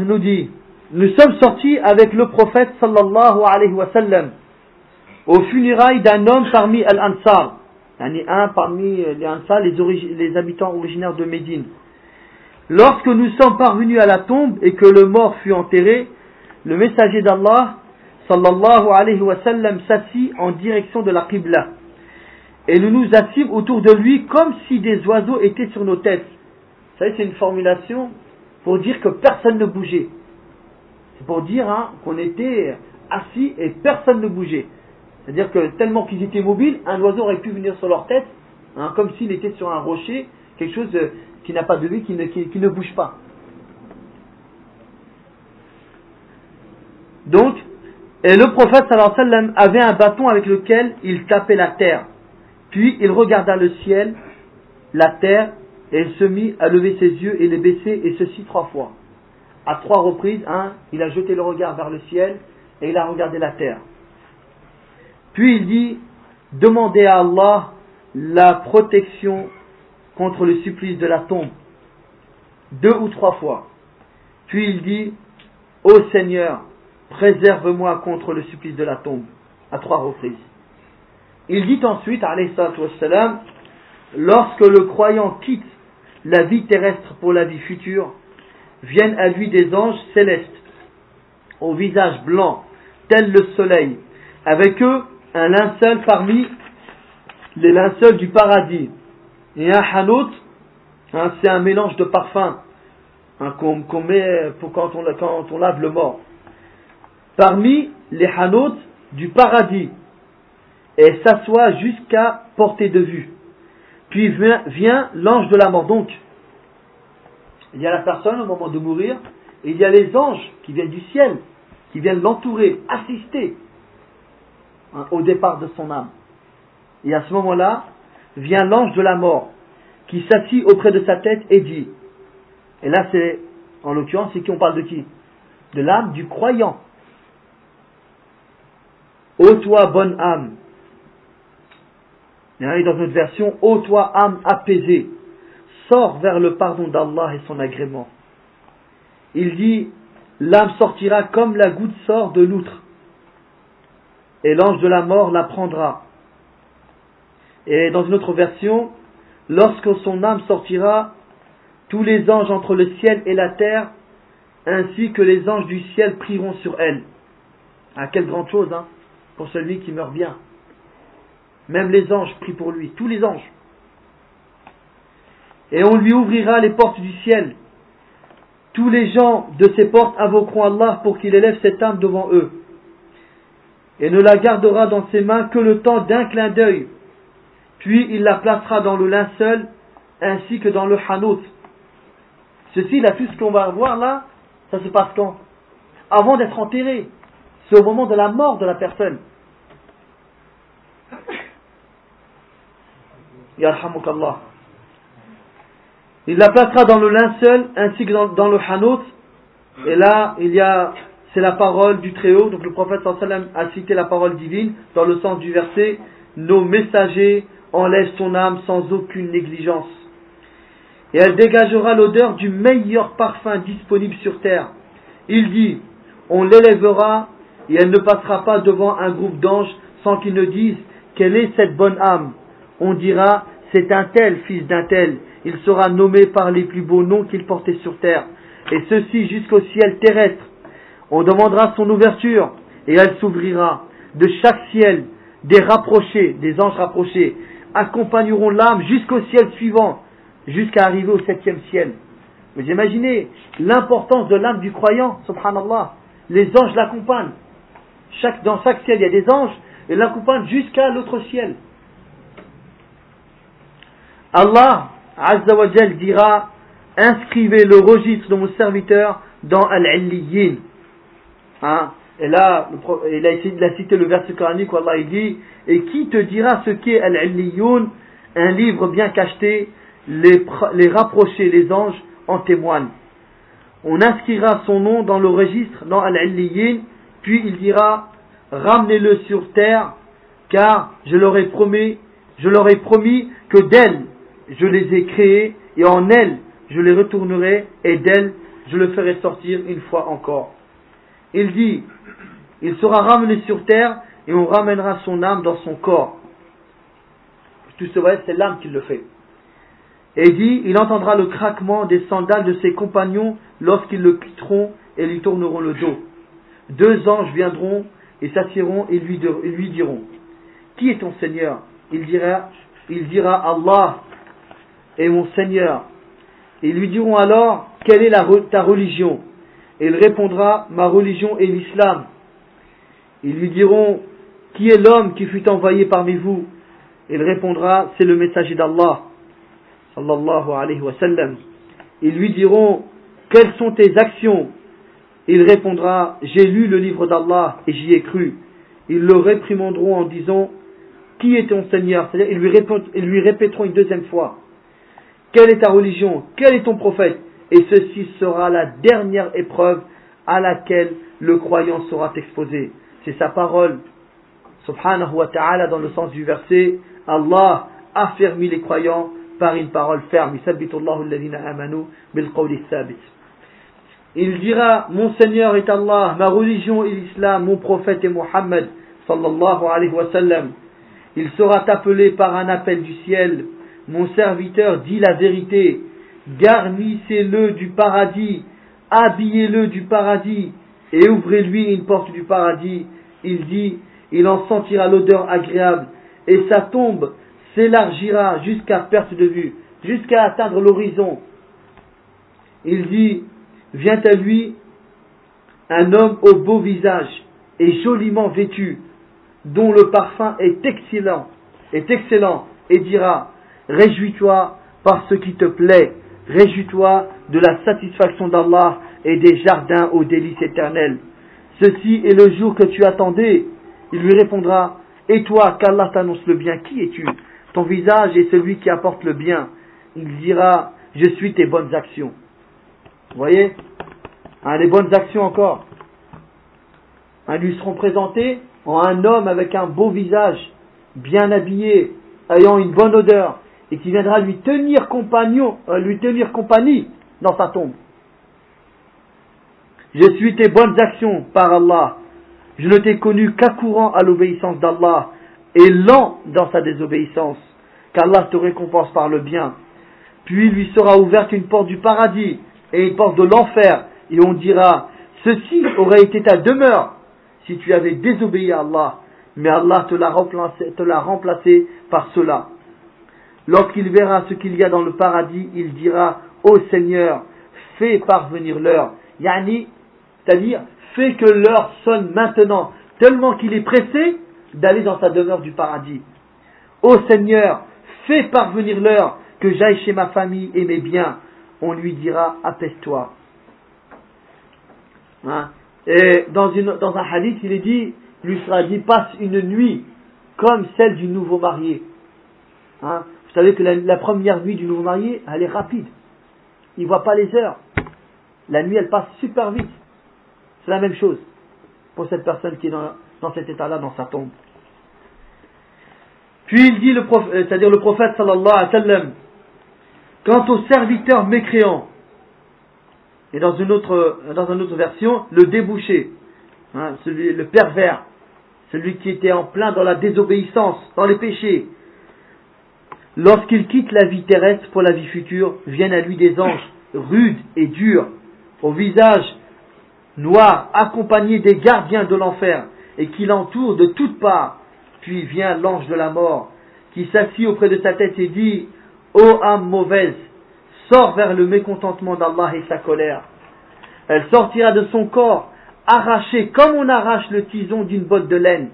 nous dit Nous sommes sortis avec le prophète sallallahu alayhi wa sallam au funérailles d'un homme parmi Al-Ansar, un parmi les Ansar, les, les habitants originaires de Médine. Lorsque nous sommes parvenus à la tombe et que le mort fut enterré, le messager d'Allah sallallahu alayhi wa sallam s'assit en direction de la Qibla et nous nous assîmes autour de lui comme si des oiseaux étaient sur nos têtes. Vous savez, c'est une formulation pour dire que personne ne bougeait. C'est pour dire hein, qu'on était assis et personne ne bougeait. C'est-à-dire que tellement qu'ils étaient mobiles, un oiseau aurait pu venir sur leur tête, hein, comme s'il était sur un rocher, quelque chose euh, qui n'a pas de vie, qui ne, bouge pas. Donc, et le prophète avait un bâton avec lequel il tapait la terre. Puis il regarda le ciel, la terre, et il se mit à lever ses yeux et les baisser, et ceci trois fois. À trois reprises, hein, il a jeté le regard vers le ciel et il a regardé la terre. Puis il dit, demandez à Allah la protection contre le supplice de la tombe. Deux ou trois fois. Puis il dit, Ô Seigneur, préserve-moi contre le supplice de la tombe. À trois reprises. Il dit ensuite, wassalam, lorsque le croyant quitte la vie terrestre pour la vie future, viennent à lui des anges célestes, au visage blanc, tel le soleil, avec eux un linceul parmi les linceuls du paradis, et un hanout, hein, c'est un mélange de parfums hein, qu'on met pour quand on, quand on lave le mort. Parmi les hanouts du paradis, et s'assoit jusqu'à portée de vue. Puis vient, l'ange de la mort. Donc, il y a la personne au moment de mourir, et il y a les anges qui viennent du ciel, qui viennent l'entourer, assister. hein, au départ de son âme. Et à ce moment-là, vient l'ange de la mort qui s'assit auprès de sa tête et dit, et là c'est, en l'occurrence, c'est qui on parle de qui? De l'âme du croyant. Ô toi, bonne âme. Et dans notre version, ô toi, âme apaisée, sors vers le pardon d'Allah et son agrément. Il dit, l'âme sortira comme la goutte sort de l'outre, et l'ange de la mort la prendra. Et dans une autre version, lorsque son âme sortira, tous les anges entre le ciel et la terre, ainsi que les anges du ciel prieront sur elle. Ah, quelle grande chose, hein, pour celui qui meurt bien. Même les anges prient pour lui, tous les anges. Et on lui ouvrira les portes du ciel. Tous les gens de ces portes invoqueront Allah pour qu'il élève cette âme devant eux. Et ne la gardera dans ses mains que le temps d'un clin d'œil. Puis il la placera dans le linceul ainsi que dans le hanout. Ceci, là, tout ce qu'on va voir là, ça se passe quand? Avant d'être enterré. C'est au moment de la mort de la personne. Il la placera dans le linceul ainsi que dans, le hanout. Et là, il y a, c'est la parole du Très-Haut. Donc le prophète a cité la parole divine dans le sens du verset. Nos messagers enlèvent son âme sans aucune négligence. Et elle dégagera l'odeur du meilleur parfum disponible sur terre. Il dit, on l'élèvera et elle ne passera pas devant un groupe d'anges sans qu'ils ne disent quelle est cette bonne âme. On dira, c'est un tel fils d'un tel. Il sera nommé par les plus beaux noms qu'il portait sur terre. Et ceci jusqu'au ciel terrestre. On demandera son ouverture et elle s'ouvrira. De chaque ciel, des rapprochés, des anges rapprochés, accompagneront l'âme jusqu'au ciel suivant, jusqu'à arriver au septième ciel. Vous imaginez l'importance de l'âme du croyant, subhanallah. Les anges l'accompagnent. dans chaque ciel, il y a des anges et l'accompagnent jusqu'à l'autre ciel. Allah Azza wa dira inscrivez le registre de mon serviteur dans Al-Illiyin. Hein? Et là, il a, cité le verset coranique où Allah dit Et qui te dira ce qu'est Al-Illiyun Un livre bien cacheté, les, les rapprochés, les anges en témoignent. On inscrira son nom dans le registre, dans Al-Illiyin, puis il dira Ramenez-le sur terre, car je leur ai promis, je leur ai promis que d'elle je les ai créés, et en elles je les retournerai, et d'elles je le ferai sortir une fois encore. Il dit, il sera ramené sur terre, et on ramènera son âme dans son corps. Tout ce c'est l'âme qui le fait. Et dit, il entendra le craquement des sandales de ses compagnons lorsqu'ils le quitteront et lui tourneront le dos. Deux anges viendront et s'assiront et lui diront, Qui est ton Seigneur? Il dira, il dira Allah, et mon Seigneur. Ils lui diront alors, quelle est ta religion? Il répondra, ma religion est l'islam. Ils lui diront, qui est l'homme qui fut envoyé parmi vous? Il répondra, c'est le messager d'Allah. Ils lui diront, quelles sont tes actions? Il répondra, j'ai lu le livre d'Allah et j'y ai cru. Ils le réprimanderont en disant, qui est ton Seigneur? C'est-à-dire, ils lui répéteront une deuxième fois. Quelle est ta religion? Quel est ton prophète? Et ceci sera la dernière épreuve à laquelle le croyant sera exposé. C'est sa parole. Subhanahu wa ta'ala dans le sens du verset, Allah affermit les croyants par une parole ferme. Il dira, mon Seigneur est Allah, ma religion est l'islam, mon prophète est Muhammad sallallahu alayhi wa. Il sera appelé par un appel du ciel mon serviteur dit la vérité, garnissez-le du paradis, habillez-le du paradis, et ouvrez-lui une porte du paradis. Il dit, il en sentira l'odeur agréable, et sa tombe s'élargira jusqu'à perte de vue, jusqu'à atteindre l'horizon. Il dit, vient à lui un homme au beau visage et joliment vêtu, dont le parfum est excellent, est excellent, et dira, Réjouis-toi par ce qui te plaît. Réjouis-toi de la satisfaction d'Allah et des jardins aux délices éternelles. Ceci est le jour que tu attendais Il lui répondra, et toi, qu'Allah t'annonce le bien, qui es-tu? Ton visage est celui qui apporte le bien. Il dira, je suis tes bonnes actions. Voyez? Hein, Les bonnes actions encore. Hein, lui seront présentées en un homme avec un beau visage, bien habillé, ayant une bonne odeur, et qui viendra lui tenir compagnon, euh, lui tenir compagnie dans sa tombe. Je suis tes bonnes actions par Allah. Je ne t'ai connu qu'accourant à l'obéissance d'Allah et lent dans sa désobéissance, qu'Allah te récompense par le bien. Puis lui sera ouverte une porte du paradis et une porte de l'enfer, et on dira, ceci aurait été ta demeure si tu avais désobéi à Allah, mais Allah te l'a remplacé, te l'a remplacé par cela. Lorsqu'il verra ce qu'il y a dans le paradis, il dira, ô Seigneur, fais parvenir l'heure. Yani, c'est-à-dire, fais que l'heure sonne maintenant, tellement qu'il est pressé d'aller dans sa demeure du paradis. Ô Seigneur, fais parvenir l'heure que j'aille chez ma famille et mes biens. On lui dira, apaise-toi. Hein? Et dans, un hadith, il est dit, lui sera dit, passe une nuit comme celle du nouveau marié. Hein? Vous savez que la, première nuit du nouveau marié, elle est rapide. Il ne voit pas les heures. La nuit, elle passe super vite. C'est la même chose pour cette personne qui est dans, cet état-là, dans sa tombe. Puis il dit, euh, c'est-à-dire le prophète sallallahu alayhi wa sallam, quant aux serviteurs mécréants, et dans une autre, dans une autre version, le débouché, hein, celui, le pervers, celui qui était en plein dans la désobéissance, dans les péchés, lorsqu'il quitte la vie terrestre pour la vie future, viennent à lui des anges rudes et durs, au visage noir, accompagnés des gardiens de l'enfer, et qui l'entourent de toutes parts. Puis vient l'ange de la mort, qui s'assit auprès de sa tête et dit, Ô âme mauvaise, sort vers le mécontentement d'Allah et sa colère. Elle sortira de son corps, arrachée comme on arrache le tison d'une botte de laine,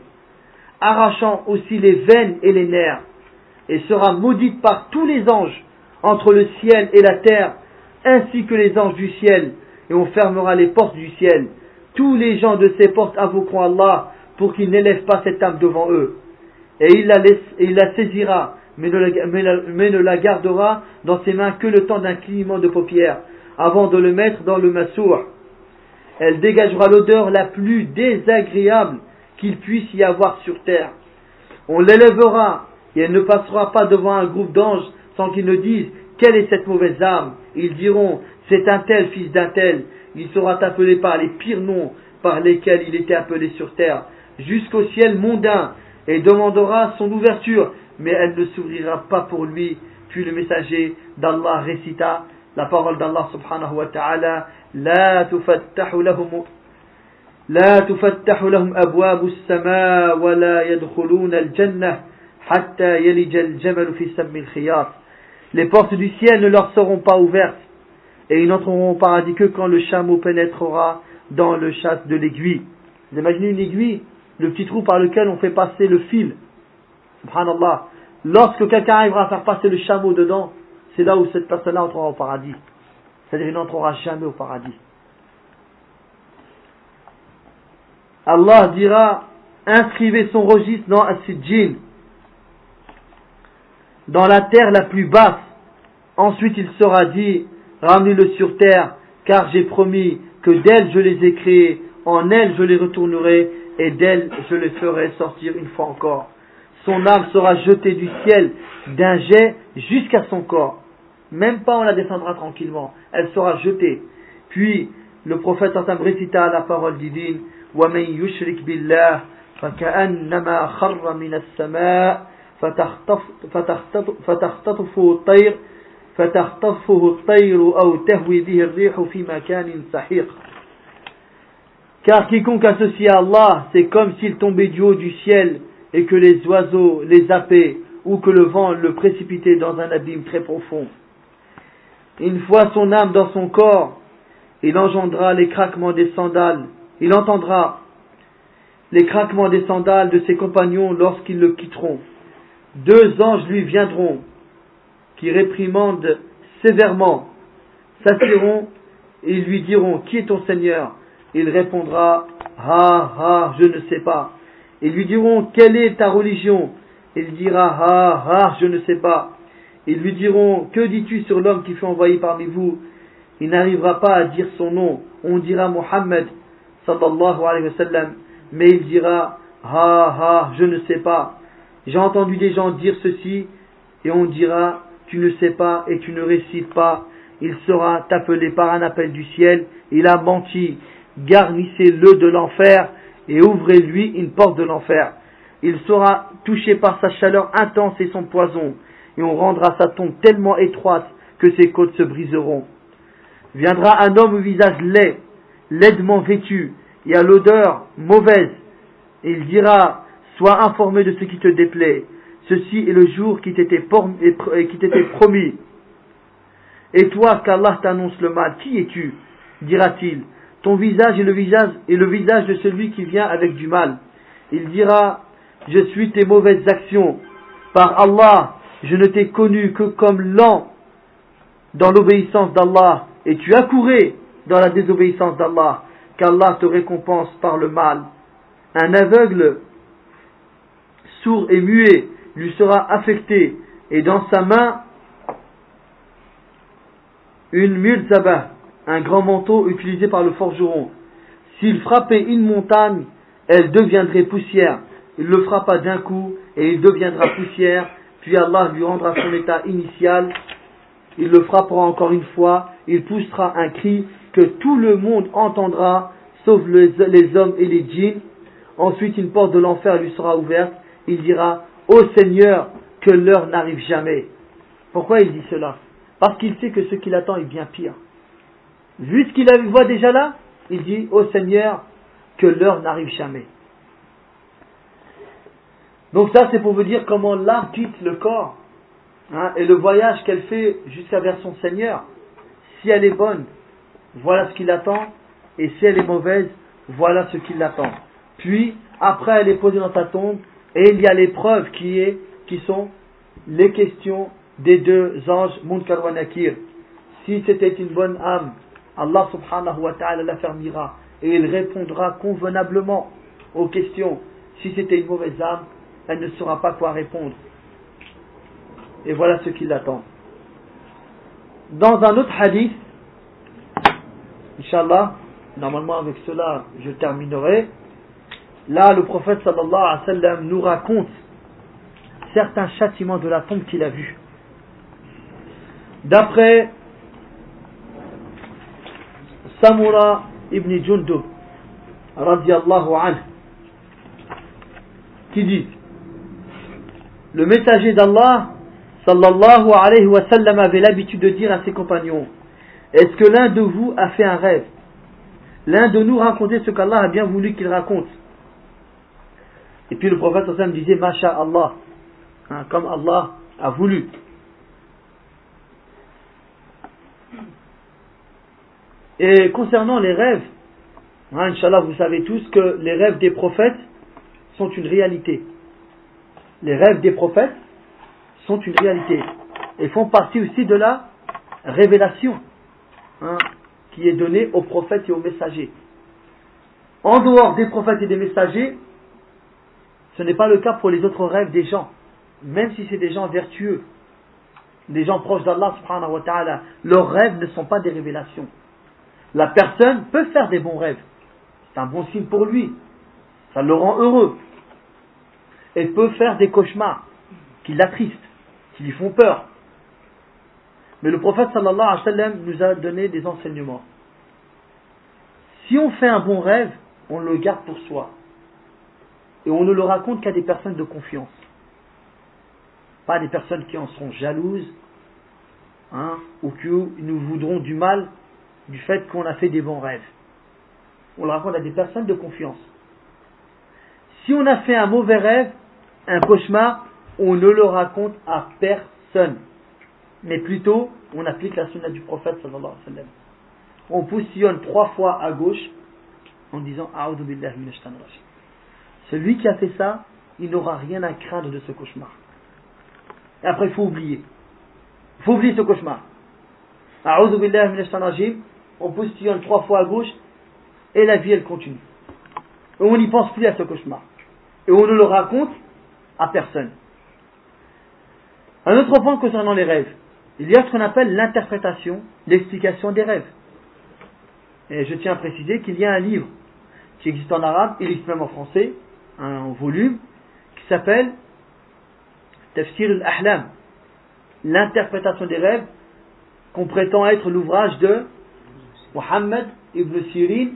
arrachant aussi les veines et les nerfs, et sera maudite par tous les anges entre le ciel et la terre, ainsi que les anges du ciel, et on fermera les portes du ciel. Tous les gens de ces portes invoqueront Allah pour qu'il n'élève pas cette âme devant eux. Et il la, et la saisira mais ne, la, gardera dans ses mains que le temps d'un clignement de paupières, avant de le mettre dans le massour. Elle dégagera l'odeur la plus désagréable qu'il puisse y avoir sur terre. On l'élèvera, et elle ne passera pas devant un groupe d'anges sans qu'ils ne disent quelle est cette mauvaise âme. Ils diront c'est un tel fils d'un tel. Il sera appelé par les pires noms par lesquels il était appelé sur terre, jusqu'au ciel mondain, et demandera son ouverture mais elle ne s'ouvrira pas pour lui. Puis le messager d'Allah récita la parole d'Allah subhanahu wa ta'ala لا تفتح لهم لا تفتح لهم أبواب السماء ولا يدخلون الجنة les portes du ciel ne leur seront pas ouvertes, et ils n'entreront au paradis que quand le chameau pénétrera dans le chasse de l'aiguille. Vous imaginez une aiguille, le petit trou par lequel on fait passer le fil. Subhanallah. Lorsque quelqu'un arrivera à faire passer le chameau dedans, c'est là où cette personne-là entrera au paradis. C'est-à-dire il n'entrera jamais au paradis. Allah dira, inscrivez son registre dans As dans la terre la plus basse. Ensuite il sera dit, ramenez-le sur terre, car j'ai promis que d'elle je les ai créés, en elle je les retournerai, et d'elle je les ferai sortir une fois encore son âme sera jetée du ciel d'un jet jusqu'à son corps. Même pas on la descendra tranquillement, elle sera jetée. Puis le prophète Sam récita la parole divine ومن يشرك بالله فكأنما خر من السماء فتخطفه الطير فتخطفه الطير أو تهوي به الريح في مكان سحيق Car quiconque associe à Allah, c'est comme s'il tombait du haut du ciel et que les oiseaux les zappaient ou que le vent le précipitait dans un abîme très profond. Une fois son âme dans son corps, il engendra les craquements des sandales, il entendra les craquements des sandales de ses compagnons lorsqu'ils le quitteront. Deux anges lui viendront, qui réprimandent sévèrement, s'assiront et lui diront Qui est ton Seigneur? Il répondra Ah, ah, je ne sais pas Ils lui diront, quelle est ta religion? Il dira, ah, ah, je ne sais pas. Ils lui diront, que dis-tu sur l'homme qui fut envoyé parmi vous? Il n'arrivera pas à dire son nom. On dira Mohammed, sallallahu alayhi wa sallam, mais il dira, ah, ah, je ne sais pas. J'ai entendu des gens dire ceci, et on dira, tu ne sais pas et tu ne récites pas. Il sera appelé par un appel du ciel, il a menti. Garnissez-le de l'enfer et ouvrez-lui une porte de l'enfer. Il sera touché par sa chaleur intense et son poison, et on rendra sa tombe tellement étroite que ses côtes se briseront. Viendra un homme au visage laid, laidement vêtu, et à l'odeur mauvaise, et il dira, sois informé de ce qui te déplaît, ceci est le jour qui t'était promis. Et toi, qu'Allah t'annonce le mal, qui es-tu? dira-t-il. Ton visage est le visage, de celui qui vient avec du mal. Il dira, je suis tes mauvaises actions. Par Allah, je ne t'ai connu que comme lent dans l'obéissance d'Allah, et tu as dans la désobéissance d'Allah, qu'Allah te récompense par le mal. Un aveugle, sourd et muet, lui sera affecté, et dans sa main une mulzaba, un grand manteau utilisé par le forgeron. S'il frappait une montagne, elle deviendrait poussière. Il le frappa d'un coup et il deviendra poussière, puis Allah lui rendra son état initial. Il le frappera encore une fois, il poussera un cri que tout le monde entendra, sauf les hommes et les djinns. Ensuite, une porte de l'enfer lui sera ouverte. Il dira Ô Seigneur, que l'heure n'arrive jamais. Pourquoi il dit cela? Parce qu'il sait que ce qui l'attend est bien pire. Vu ce qu'il voit déjà là, il dit Ô Seigneur, que l'heure n'arrive jamais. Donc ça, c'est pour vous dire comment l'âme quitte le corps hein, et le voyage qu'elle fait jusqu'à vers son Seigneur. Si elle est bonne, voilà ce qui l'attend, et si elle est mauvaise, voilà ce qui l'attend. Puis, après, elle est posée dans sa tombe, et il y a l'épreuve qui, qui sont les questions des deux anges, Munkar. Si c'était une bonne âme, Allah subhanahu wa ta'ala l'affermira et il répondra convenablement aux questions. Si c'était une mauvaise âme, elle ne saura pas quoi répondre. Et voilà ce qui l'attend. Dans un autre hadith, Inch'Allah, normalement avec cela je terminerai. Là, le prophète sallallahu nous raconte certains châtiments de la tombe qu'il a vus. D'après Samura ibn Jundub, radiallahu qui dit Le messager d'Allah, sallallahu alayhi wa sallam, avait l'habitude de dire à ses compagnons Est-ce que l'un de vous a fait un rêve? L'un de nous racontait ce qu'Allah a bien voulu qu'il raconte. Et puis le prophète sallam disait Masha Allah, hein, comme Allah a voulu. Et concernant les rêves, hein, Inch'Allah, vous savez tous que les rêves des prophètes sont une réalité. Les rêves des prophètes sont une réalité. Et font partie aussi de la révélation hein, qui est donnée aux prophètes et aux messagers. En dehors des prophètes et des messagers, ce n'est pas le cas pour les autres rêves des gens, même si c'est des gens vertueux, des gens proches d'Allah subhanahu wa ta'ala. Leurs rêves ne sont pas des révélations. La personne peut faire des bons rêves. C'est un bon signe pour lui. Ça le rend heureux. Elle peut faire des cauchemars qui l'attristent, qui lui font peur. Mais le prophète sallallahu alayhi wa sallam nous a donné des enseignements. Si on fait un bon rêve, on le garde pour soi. Et on ne le raconte qu'à des personnes de confiance. Pas des personnes qui en seront jalouses, hein, ou qui nous voudront du mal du fait qu'on a fait des bons rêves. On le raconte à des personnes de confiance. Si on a fait un mauvais rêve, un cauchemar, on ne le raconte à personne. Mais plutôt, on applique la sunna du prophète sallallahu alayhi wa sallam. On positionne trois fois à gauche en disant billahi celui qui a fait ça, il n'aura rien à craindre de ce cauchemar. Et après, il faut oublier. Il faut oublier ce cauchemar. On positionne trois fois à gauche et la vie, elle continue. Et on n'y pense plus à ce cauchemar. et on ne le raconte à personne. Un autre point concernant les rêves. Il y a ce qu'on appelle l'interprétation, l'explication des rêves. Et je tiens à préciser qu'il y a un livre qui existe en arabe, il existe même en français, un volume, qui s'appelle Tafsir al-Ahlam, l'interprétation des rêves, qu'on prétend être l'ouvrage de Muhammad ibn Sirin,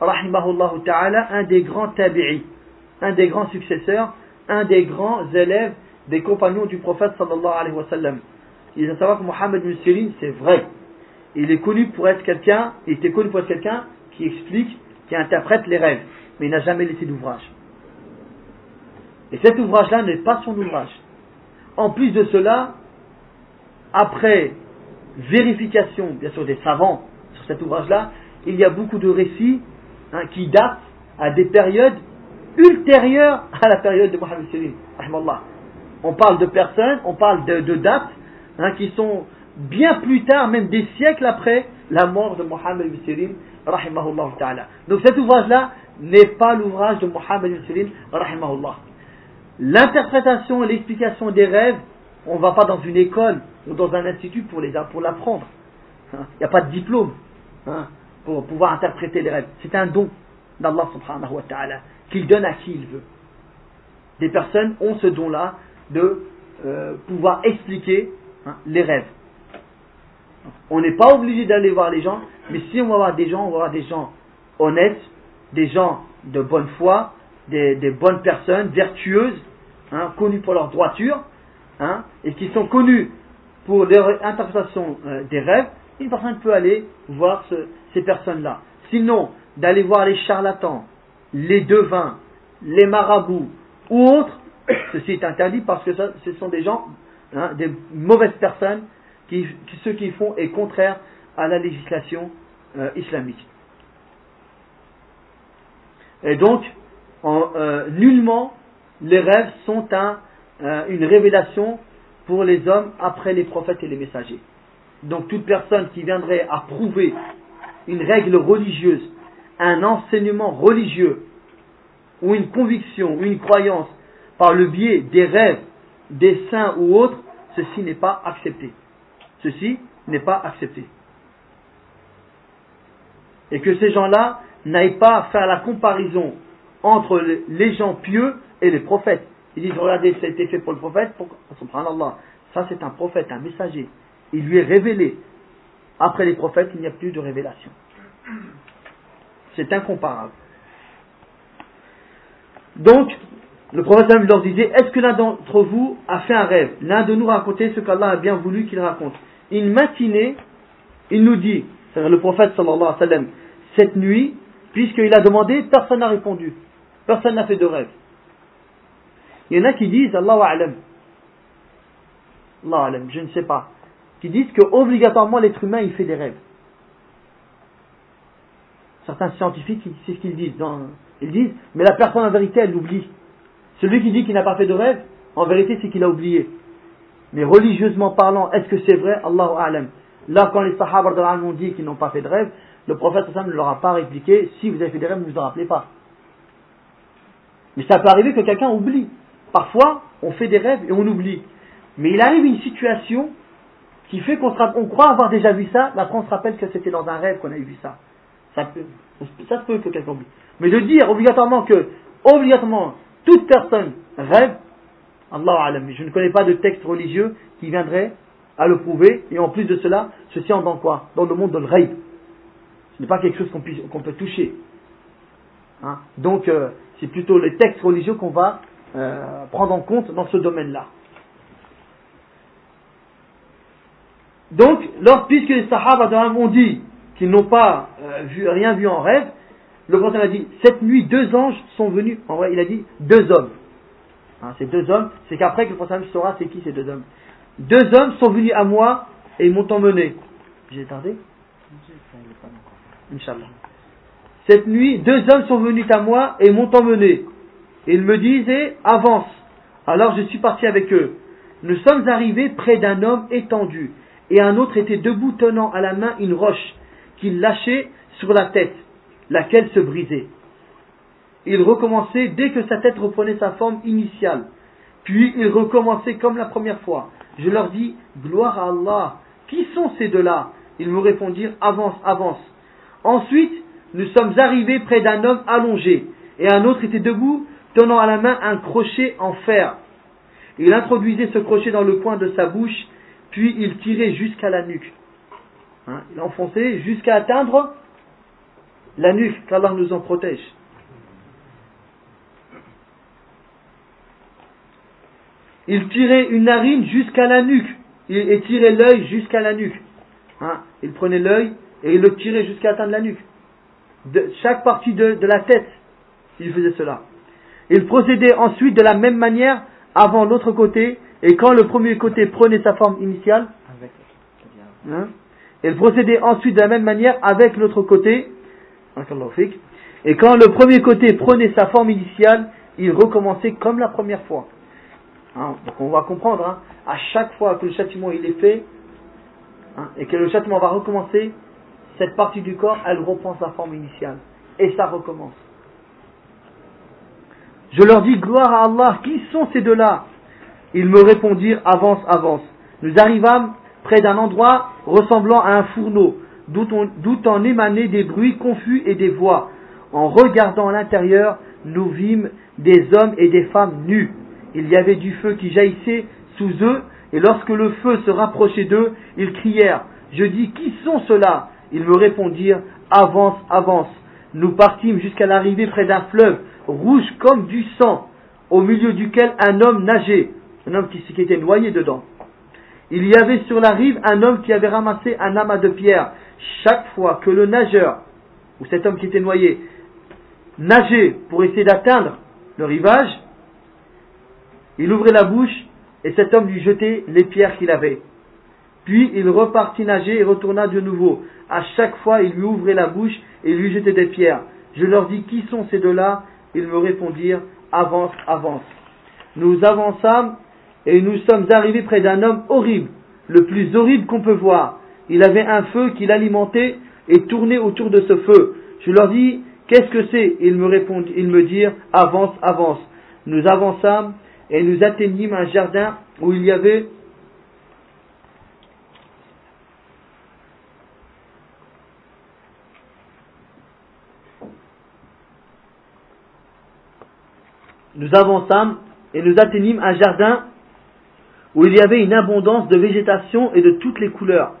rahimahullah ta'ala, un des grands tabi'i, un des grands successeurs, un des grands élèves des compagnons du prophète sallallahu alayhi wa. Il faut savoir que Muhammad ibn Sirin, c'est vrai. Il est connu pour être quelqu'un, il était connu pour être quelqu'un qui explique, qui interprète les rêves, mais il n'a jamais laissé d'ouvrage. Et cet ouvrage-là n'est pas son ouvrage. En plus de cela, après vérification, bien sûr, des savants sur cet ouvrage-là, il y a beaucoup de récits hein, qui datent à des périodes ultérieures à la période de Mohammed Sirin. On parle de personnes, on parle de, dates hein, qui sont bien plus tard, même des siècles après la mort de Mohammed Sirin. Donc cet ouvrage-là n'est pas l'ouvrage de Mohammed Sirin. L'interprétation et l'explication des rêves, on ne va pas dans une école ou dans un institut pour l'apprendre. Il n'y a pas de diplôme hein, pour pouvoir interpréter les rêves. C'est un don d'Allah subhanahu wa ta'ala qu'il donne à qui il veut. Des personnes ont ce don-là de euh, pouvoir expliquer hein, les rêves. On n'est pas obligé d'aller voir les gens, mais si on va voir des gens, on va voir des gens honnêtes, des gens de bonne foi, des, bonnes personnes, vertueuses, hein, connues pour leur droiture, hein, et qui sont connues pour leur interprétation euh, des rêves, une personne peut aller voir ces personnes-là. Sinon, d'aller voir les charlatans, les devins, les marabouts ou autres, ceci est interdit parce que ce sont des gens, hein, des mauvaises personnes, qui, ce qu'ils font est contraire à la législation euh, islamique. Et donc, euh, nullement, les rêves sont euh, une révélation pour les hommes après les prophètes et les messagers. Donc toute personne qui viendrait à prouver une règle religieuse, un enseignement religieux, ou une conviction, ou une croyance par le biais des rêves, des saints ou autres, ceci n'est pas accepté. Ceci n'est pas accepté. Et que ces gens-là n'aillent pas faire la comparaison entre les gens pieux et les prophètes. Ils disent, regardez, ça a été fait pour le prophète, pour... subhanallah, ça c'est un prophète, un messager. Il lui est révélé. Après les prophètes, il n'y a plus de révélation. C'est incomparable. Donc, le prophète leur disait, est-ce que l'un d'entre vous a fait un rêve? L'un de nous racontait ce qu'Allah a bien voulu qu'il raconte. Une matinée, il nous dit, c'est le prophète sallallahu cette nuit, puisqu'il a demandé, personne n'a répondu. Personne n'a fait de rêve. Il y en a qui disent, Allah alam, Allah alam, je ne sais pas, qui disent que obligatoirement l'être humain il fait des rêves. Certains scientifiques, c'est ce qu'ils disent. ils disent, mais la personne en vérité, elle l'oublie. Celui qui dit qu'il n'a pas fait de rêve, en vérité, c'est qu'il a oublié. Mais religieusement parlant, est-ce que c'est vrai? Allahu alam. Là, quand les sahaba ont dit qu'ils n'ont pas fait de rêve, le prophète ne leur a pas répliqué, si vous avez fait des rêves, ne vous en rappelez pas. Mais ça peut arriver que quelqu'un oublie. Parfois, on fait des rêves et on oublie. Mais il arrive une situation qui fait qu'on croit avoir déjà vu ça, mais après on se rappelle que c'était dans un rêve qu'on a vu ça. Ça, peut, ça peut que quelqu'un oublie. Mais de dire obligatoirement que, obligatoirement, toute personne rêve, Allah alam, je ne connais pas de texte religieux qui viendrait à le prouver, et en plus de cela, ceci en dans quoi? Dans le monde de rêve. Ce n'est pas quelque chose qu'on peut toucher. Hein? Donc, euh, c'est plutôt les textes religieux qu'on va euh, prendre en compte dans ce domaine-là. Donc, puisque les Sahaba ont dit qu'ils n'ont pas euh, vu, rien vu en rêve, le prophète a dit cette nuit deux anges sont venus. En vrai, il a dit deux hommes. Hein, ces deux hommes, c'est qu'après que le prophète saura c'est qui ces deux hommes. Deux hommes sont venus à moi et m'ont emmené. J'ai tardé? Inch'Allah. Cette nuit, deux hommes sont venus à moi et m'ont emmené. Ils me disaient avance. Alors je suis parti avec eux. Nous sommes arrivés près d'un homme étendu et un autre était debout tenant à la main une roche qu'il lâchait sur la tête, laquelle se brisait. il recommençait dès que sa tête reprenait sa forme initiale. Puis il recommençait comme la première fois. Je leur dis, gloire à Allah. Qui sont ces deux-là? Ils me répondirent, avance, avance. Ensuite, nous sommes arrivés près d'un homme allongé, et un autre était debout, tenant à la main un crochet en fer. Il introduisait ce crochet dans le coin de sa bouche, puis il tirait jusqu'à la nuque. Hein, il enfonçait jusqu'à atteindre la nuque, qu'Allah nous en protège. Il tirait une narine jusqu'à la nuque et tirait l'œil jusqu'à la nuque. Hein, il prenait l'œil et il le tirait jusqu'à atteindre la nuque. De chaque partie de, la tête, il faisait cela. Il procédait ensuite de la même manière avant l'autre côté, et quand le premier côté prenait sa forme initiale, hein, il procédait ensuite de la même manière avec l'autre côté, et quand le premier côté prenait sa forme initiale, il recommençait comme la première fois. Hein, donc on va comprendre, hein, à chaque fois que le châtiment il est fait, et que le châtiment va recommencer, cette partie du corps, elle reprend sa forme initiale. Et ça recommence. Je leur dis, gloire à Allah, qui sont ces deux-là? Ils me répondirent, avance, avance. Nous arrivâmes près d'un endroit ressemblant à un fourneau, d'où en émanaient des bruits confus et des voix. En regardant à l'intérieur, nous vîmes des hommes et des femmes nus il y avait du feu qui jaillissait sous eux, et lorsque le feu se rapprochait d'eux, ils crièrent, je dis, qui sont ceux-là? Ils me répondirent, avance, avance. Nous partîmes jusqu'à l'arrivée près d'un fleuve, rouge comme du sang, au milieu duquel un homme nageait, un homme qui, était noyé dedans. Il y avait sur la rive un homme qui avait ramassé un amas de pierres. Chaque fois que le nageur, ou cet homme qui était noyé, nageait pour essayer d'atteindre le rivage, il ouvrait la bouche et cet homme lui jetait les pierres qu'il avait. Puis il repartit nager et retourna de nouveau. À chaque fois, il lui ouvrait la bouche et lui jetait des pierres. Je leur dis, qui sont ces deux-là? Ils me répondirent, avance, avance. Nous avançâmes et nous sommes arrivés près d'un homme horrible, le plus horrible qu'on peut voir. Il avait un feu qui l'alimentait et tournait autour de ce feu. Je leur dis, qu'est-ce que c'est? Ils me répondent, ils me dirent, avance, avance. Nous avançâmes et nous atteignîmes un jardin où il y avait nous avançâmes et nous atteignîmes un jardin où il y avait une abondance de végétation et de toutes les couleurs.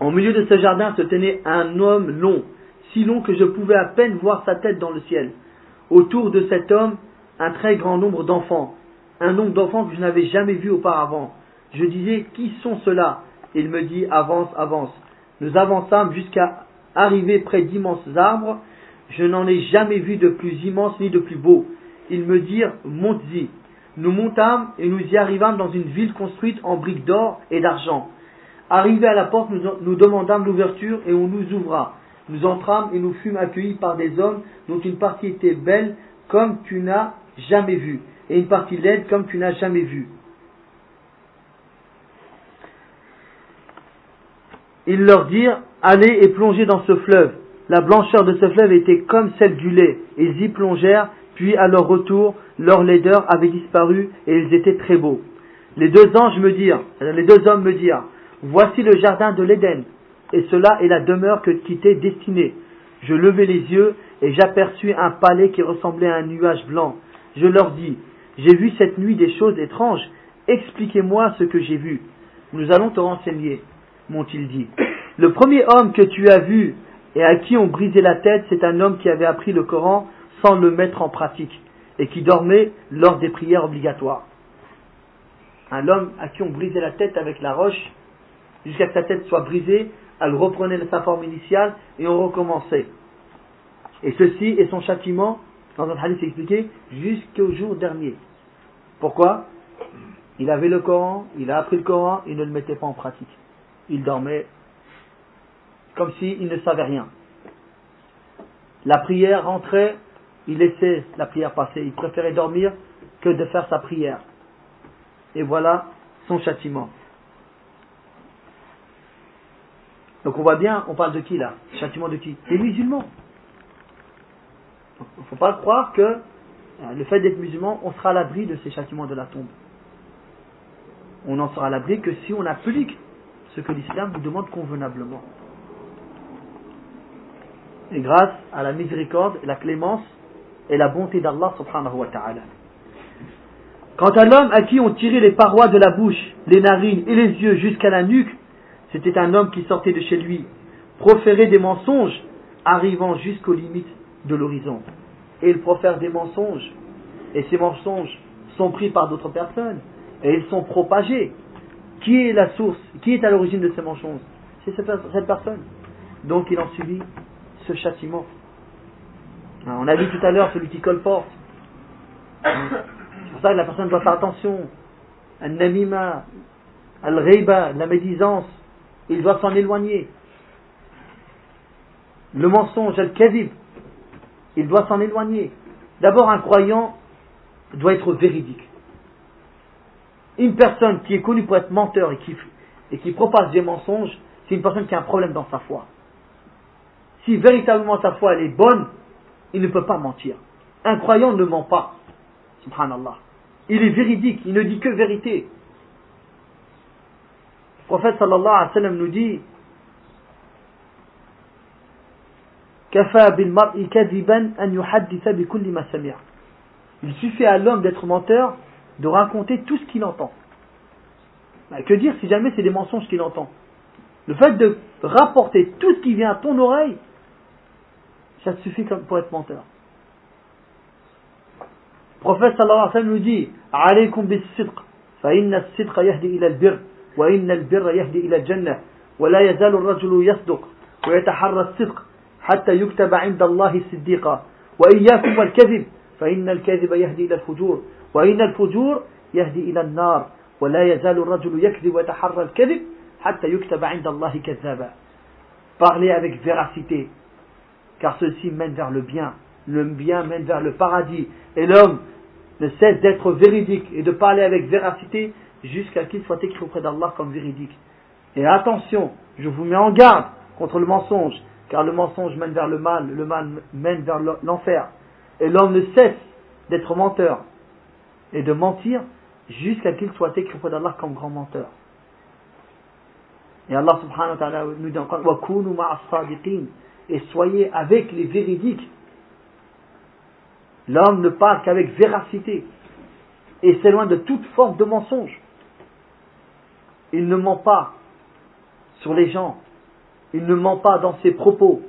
Au milieu de ce jardin se tenait un homme long, si long que je pouvais à peine voir sa tête dans le ciel. Autour de cet homme, un très grand nombre d'enfants, un nombre d'enfants que je n'avais jamais vu auparavant. Je disais, qui sont ceux-là? Il me dit, avance, avance. Nous avançâmes jusqu'à arriver près d'immenses arbres. Je n'en ai jamais vu de plus immense ni de plus beau. Ils me dirent, monte-y. Nous montâmes et nous y arrivâmes dans une ville construite en briques d'or et d'argent. Arrivés à la porte, nous, nous demandâmes l'ouverture et on nous ouvra. Nous entrâmes et nous fûmes accueillis par des hommes dont une partie était belle comme tu n'as jamais vu, et une partie laide comme tu n'as jamais vu. Ils leur dirent, allez et plongez dans ce fleuve. La blancheur de ce fleuve était comme celle du lait. Ils y plongèrent, puis à leur retour, leur laideur avait disparu et ils étaient très beaux. Les deux anges me dirent, les deux hommes me dirent, voici le jardin de l'Éden, et cela est la demeure que, qui t'est destinée. Je levai les yeux et j'aperçus un palais qui ressemblait à un nuage blanc. Je leur dis, j'ai vu cette nuit des choses étranges, expliquez-moi ce que j'ai vu. Nous allons te renseigner, m'ont-ils dit. Le premier homme que tu as vu et à qui on brisait la tête, c'est un homme qui avait appris le Coran sans le mettre en pratique et qui dormait lors des prières obligatoires. Un homme à qui on brisait la tête avec la roche jusqu'à ce que sa tête soit brisée, elle reprenait sa forme initiale et on recommençait. Et ceci est son châtiment dans un hadith expliqué, jusqu'au jour dernier. Pourquoi? Il avait le Coran, il a appris le Coran, il ne le mettait pas en pratique. Il dormait comme s'il ne savait rien. La prière rentrait, il laissait la prière passer, il préférait dormir que de faire sa prière. Et voilà son châtiment. Donc on voit bien, on parle de qui là? Châtiment de qui? Des musulmans. ne faut pas croire que euh, le fait d'être musulman, on sera à l'abri de ces châtiments de la tombe. On n'en sera à l'abri que si on applique ce que l'islam nous demande convenablement. Et grâce à la miséricorde, la clémence et la bonté d'Allah subhanahu wa ta'ala. Quant à l'homme à qui on tirait les parois de la bouche, les narines et les yeux jusqu'à la nuque, c'était un homme qui sortait de chez lui, proférait des mensonges, arrivant jusqu'aux limites de l'horizon. Et il profère des mensonges, et ces mensonges sont pris par d'autres personnes, et ils sont propagés. Qui est la source Qui est à l'origine de ces mensonges? C'est cette personne. Donc il en subit châtiment. On a vu tout à l'heure celui qui colporte. C'est pour ça que la personne doit faire attention. Al-namima, al-ghaiba, la médisance, il doit s'en éloigner. Le mensonge, al-kadhib, il doit s'en éloigner. D'abord, un croyant doit être véridique. Une personne qui est connue pour être menteur et qui, et qui propage des mensonges, c'est une personne qui a un problème dans sa foi. Si véritablement sa foi elle est bonne, il ne peut pas mentir. Un croyant ne ment pas. Subhanallah. Il est véridique, il ne dit que vérité. Le prophète sallallahu alayhi wa sallam nous dit Il suffit à l'homme d'être menteur de raconter tout ce qu'il entend. Bah, que dire si jamais c'est des mensonges qu'il entend? Le fait de rapporter tout ce qui vient à ton oreille, ça suffit pour être menteur. Le prophète sallallahu alayhi wa sallam nous dit عليكم بالصدق فإن الصدق يهدي إلى البر وإن البر يهدي إلى الجنة ولا يزال الرجل يصدق ويتحرى الصدق حتى يكتب عند الله صديقا وإياكم والكذب فإن الكذب يهدي إلى الفجور وإن الفجور يهدي إلى النار ولا يزال الرجل يكذب ويتحرى الكذب حتى يكتب عند الله كذابا Parlez avec véracité, car ceci mène vers le bien. Le bien mène vers le paradis. Et l'homme ne cesse d'être véridique et de parler avec véracité jusqu'à qu'il soit écrit auprès d'Allah comme véridique. Et attention, je vous mets en garde contre le mensonge, car le mensonge mène vers le mal, le mal mène vers l'enfer. Et l'homme ne cesse d'être menteur et de mentir jusqu'à qu'il soit écrit auprès d'Allah comme grand menteur. Et Allah subhanahu wa ta'ala nous dit encore et soyez avec les véridiques. L'homme ne parle qu'avec véracité et s'éloigne de toute forme de mensonge. Il ne ment pas sur les gens, il ne ment pas dans ses propos.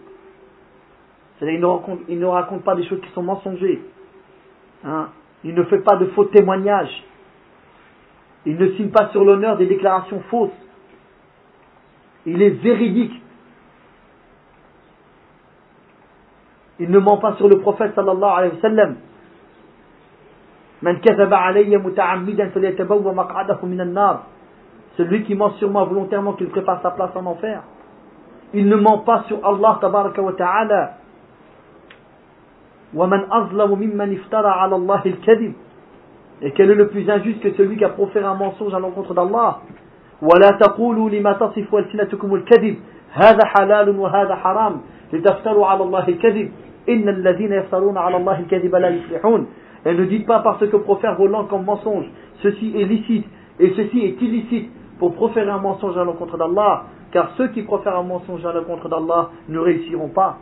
Il ne, raconte, il ne raconte pas des choses qui sont mensongères. Hein? Il ne fait pas de faux témoignages. Il ne signe pas sur l'honneur des déclarations fausses. Il est véridique. Il ne ment pas sur le prophète sallallahu alayhi wa sallam. Celui qui ment sur moi volontairement qu'il prépare sa place en enfer. Il ne ment pas sur Allah tabaraka wa ta'ala. Et quel est le plus injuste que celui qui a proféré un mensonge à l'encontre d'Allah ولا تقولوا لما تصف ألسنتكم الكذب هذا حلال وهذا حرام لتفتروا على الله الكذب Et ne dites pas parce que profèrent vos langues comme mensonge, ceci est licite et ceci est illicite pour proférer un mensonge à l'encontre d'Allah, car ceux qui profèrent un mensonge à l'encontre d'Allah ne réussiront pas.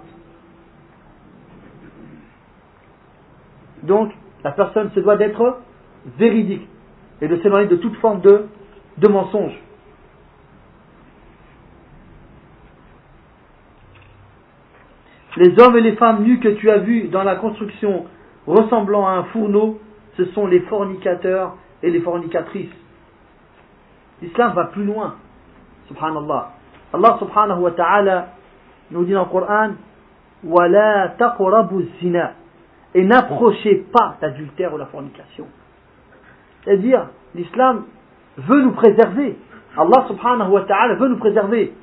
Donc, la personne se doit d'être véridique et de s'éloigner de toute forme de, de mensonge. Les hommes et les femmes nus que tu as vus dans la construction ressemblant à un fourneau, ce sont les fornicateurs et les fornicatrices. L'islam va plus loin. Subhanallah. Allah subhanahu wa ta'ala nous dit dans le Coran Wala taqrabu zina. Et n'approchez pas l'adultère ou la fornication. C'est-à-dire, l'islam veut nous préserver. Allah subhanahu wa ta'ala veut nous préserver.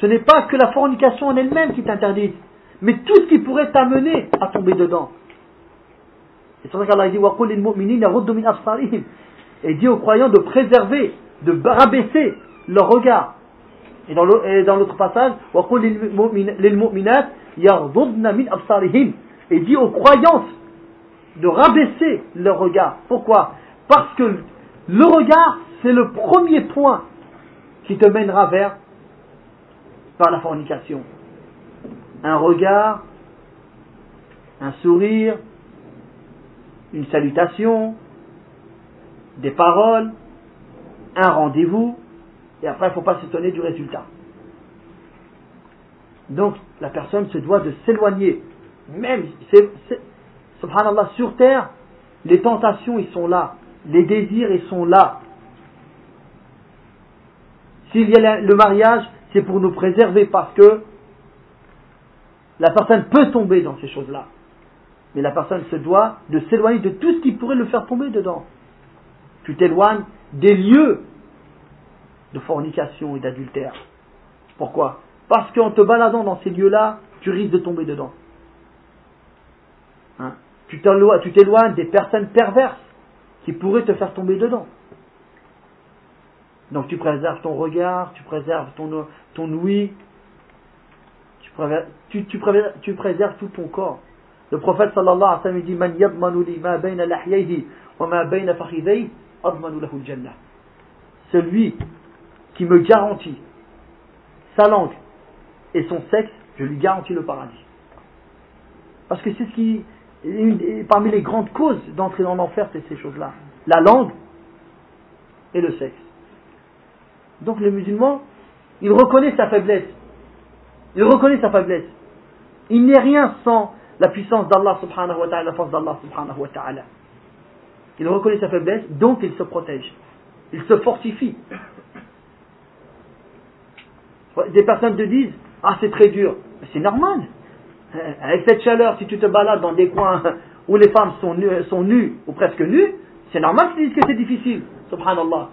Ce n'est pas que la fornication en elle-même qui est interdite, mais tout ce qui pourrait t'amener à tomber dedans. Et c'est vrai qu'Allah dit Et dit aux croyants de préserver, de rabaisser leur regard. Et dans l'autre passage, et dit aux croyances de rabaisser le regard. Pourquoi? Parce que le regard, c'est le premier point qui te mènera vers, par la fornication. Un regard, un sourire, une salutation, des paroles, un rendez-vous, et après il ne faut pas s'étonner du résultat. Donc la personne se doit de s'éloigner. Même, subhanallah, sur terre, les tentations, ils sont là. Les désirs, ils sont là. S'il y a le mariage, c'est pour nous préserver parce que la personne peut tomber dans ces choses-là. Mais la personne se doit de s'éloigner de tout ce qui pourrait le faire tomber dedans. Tu t'éloignes des lieux de fornication et d'adultère. Pourquoi? Parce qu'en te baladant dans ces lieux-là, tu risques de tomber dedans. Hein? Tu t'éloignes des personnes perverses qui pourraient te faire tomber dedans. Donc tu préserves ton regard, tu préserves ton, ton ouïe, tu, préserves tout ton corps. Le prophète sallallahu alayhi wa sallam dit Man li ma bayna wa ma bayna lahu. Celui qui me garantit sa langue et son sexe, je lui garantis le paradis. Parce que c'est ce qui, parmi les grandes causes d'entrer dans l'enfer, c'est ces choses-là. La langue et le sexe. Donc le musulman, il reconnaît sa faiblesse. Il reconnaît sa faiblesse. Il n'est rien sans la puissance d'Allah subhanahu wa ta'ala, la force d'Allah subhanahu wa ta'ala. Il reconnaît sa faiblesse, donc il se protège. Il se fortifie. Des personnes te disent Ah, c'est très dur. C'est normal. Avec cette chaleur, si tu te balades dans des coins où les femmes sont nues, sont nues ou presque nues, c'est normal qu'ils disent que c'est difficile. Subhanallah.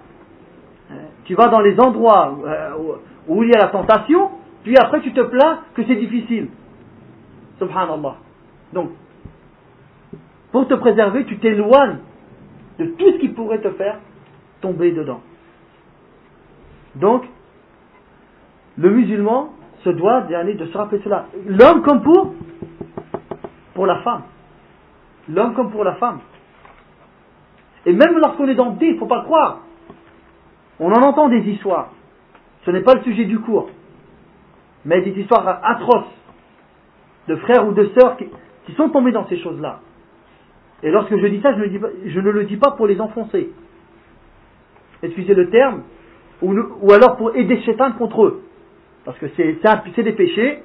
Tu vas dans les endroits euh, où il y a la tentation, puis après tu te plains que c'est difficile. Subhanallah. Donc, pour te préserver, tu t'éloignes de tout ce qui pourrait te faire tomber dedans. Donc, le musulman se doit de se rappeler cela. L'homme comme pour, la femme. L'homme comme pour la femme. Et même lorsqu'on est dans le il ne faut pas croire. On en entend des histoires. Ce n'est pas le sujet du cours. Mais des histoires atroces de frères ou de sœurs qui, sont tombés dans ces choses-là. Et lorsque je dis ça, je, ne le dis pas pour les enfoncer. Excusez le terme. Ou, ou alors pour aider Shaitan contre eux. Parce que c'est des péchés,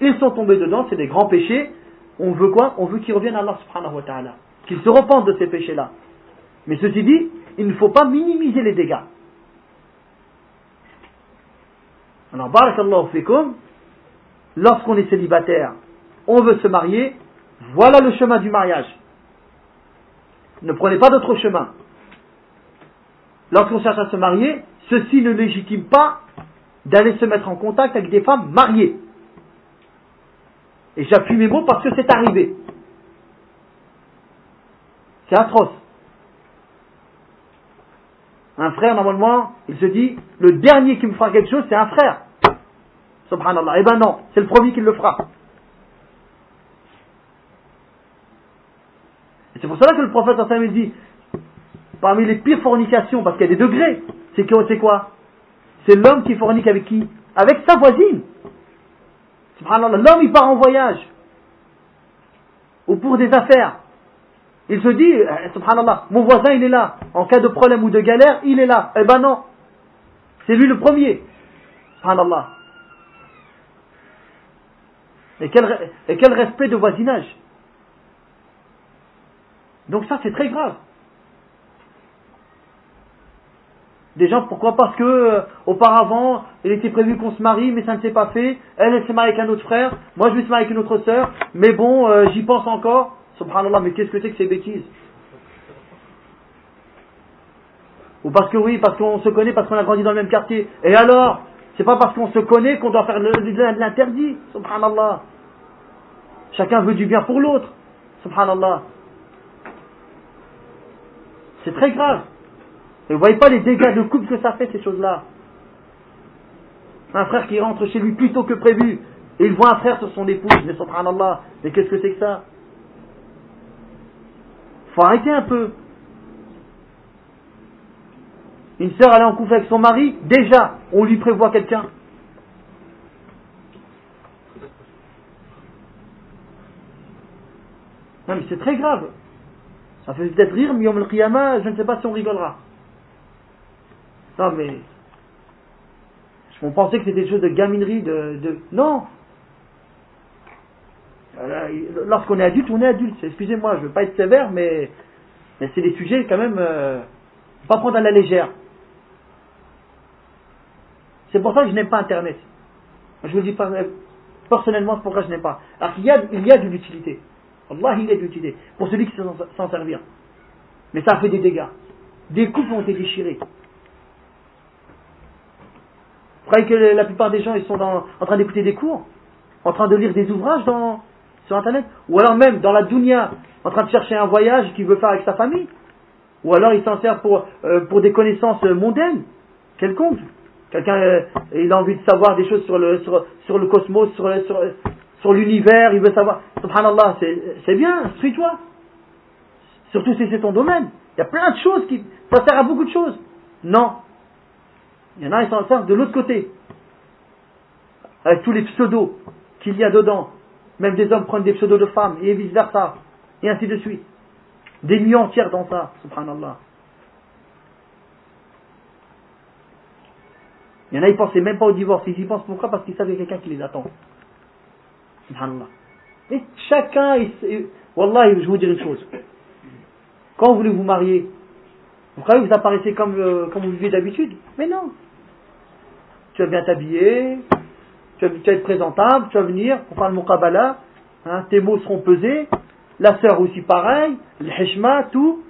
ils sont tombés dedans, c'est des grands péchés. On veut quoi? On veut qu'ils reviennent à Allah subhanahu wa ta'ala. Qu'ils se repentent de ces péchés-là. Mais ceci dit, il ne faut pas minimiser les dégâts. Alors, barakallahu fikum, lorsqu'on est célibataire, on veut se marier, voilà le chemin du mariage. Ne prenez pas d'autre chemin. Lorsqu'on cherche à se marier, ceci ne légitime pas d'aller se mettre en contact avec des femmes mariées. Et j'appuie mes mots parce que c'est arrivé. C'est atroce. Un frère, normalement, il se dit, le dernier qui me fera quelque chose, c'est un frère. Subhanallah. Eh ben non, c'est le premier qui le fera. Et c'est pour cela que le prophète sallallahu dit, parmi les pires fornications, parce qu'il y a des degrés, c'est quoi? C'est l'homme qui fornique avec qui? Avec sa voisine. L'homme il part en voyage. Ou pour des affaires. Il se dit, eh, subhanallah, mon voisin il est là. En cas de problème ou de galère, il est là. Eh ben non. C'est lui le premier. Subhanallah. Et quel, et quel respect de voisinage. Donc ça c'est très grave. Des gens, pourquoi Parce que euh, auparavant, il était prévu qu'on se marie, mais ça ne s'est pas fait. Elle, elle s'est mariée avec un autre frère. Moi, je vais se marier avec une autre sœur. Mais bon, euh, j'y pense encore. Subhanallah, mais qu'est-ce que c'est que ces bêtises? Ou parce que oui, parce qu'on se connaît, parce qu'on a grandi dans le même quartier. Et alors C'est pas parce qu'on se connaît qu'on doit faire l'interdit. Subhanallah. Chacun veut du bien pour l'autre. Subhanallah. C'est très grave. Et vous voyez pas les dégâts de couple que ça fait, ces choses-là. Un frère qui rentre chez lui plus tôt que prévu, et il voit un frère sur son épouse, mais subhanallah, mais qu'est-ce que c'est que ça? Arrêter un peu. Une sœur, est en couple avec son mari, déjà, on lui prévoit quelqu'un. Non, mais c'est très grave. Ça fait peut-être rire, mais le Qiyamah, je ne sais pas si on rigolera. Non, mais. On pensait que c'était des choses de gaminerie, de... Non Lorsqu'on est adulte, on est adulte. Excusez-moi, je ne veux pas être sévère, mais, c'est des sujets quand même. Euh, pas prendre à la légère. C'est pour ça que je n'aime pas Internet. Je vous dis pas, personnellement, c'est pourquoi je n'aime pas. Alors qu'il y a, il y a de l'utilité. Allah, il y a de l'utilité. Pour celui qui sait s'en servir. Mais ça a fait des dégâts. Des couples ont été déchirés. Vous croyez que la plupart des gens ils sont en train d'écouter des cours? En train de lire des ouvrages dans, sur Internet Ou alors même dans la dunya, en train de chercher un voyage qu'il veut faire avec sa famille Ou alors il s'en sert pour, euh, des connaissances mondaines Quelconques Quelqu'un euh, il a envie de savoir des choses sur le, sur, le cosmos, sur, sur, sur l'univers, il veut savoir. Subhanallah, c'est bien, instruis-toi. Surtout si c'est ton domaine. Il y a plein de choses qui. Ça sert à beaucoup de choses. Non. Il y en a, ils s'en servent de l'autre côté. Avec tous les pseudos qu'il y a dedans. Même des hommes prennent des pseudos de femmes, et vice versa. Et ainsi de suite. Des nuits entières dans ça, subhanallah. Il y en a, ils pensaient même pas au divorce. Ils y pensent pourquoi? Parce qu'ils a quelqu'un qui les attend. Subhanallah. Et chacun, Wallah, je vais vous dire une chose. Quand vous voulez vous marier, vous croyez que vous apparaissez comme, euh, comme vous vivez d'habitude? Mais non. Tu vas bien t'habiller, tu vas, être présentable, tu vas venir, on parle mon kabbalah, hein, tes mots seront pesés, la sœur aussi pareil, le hishma, tout.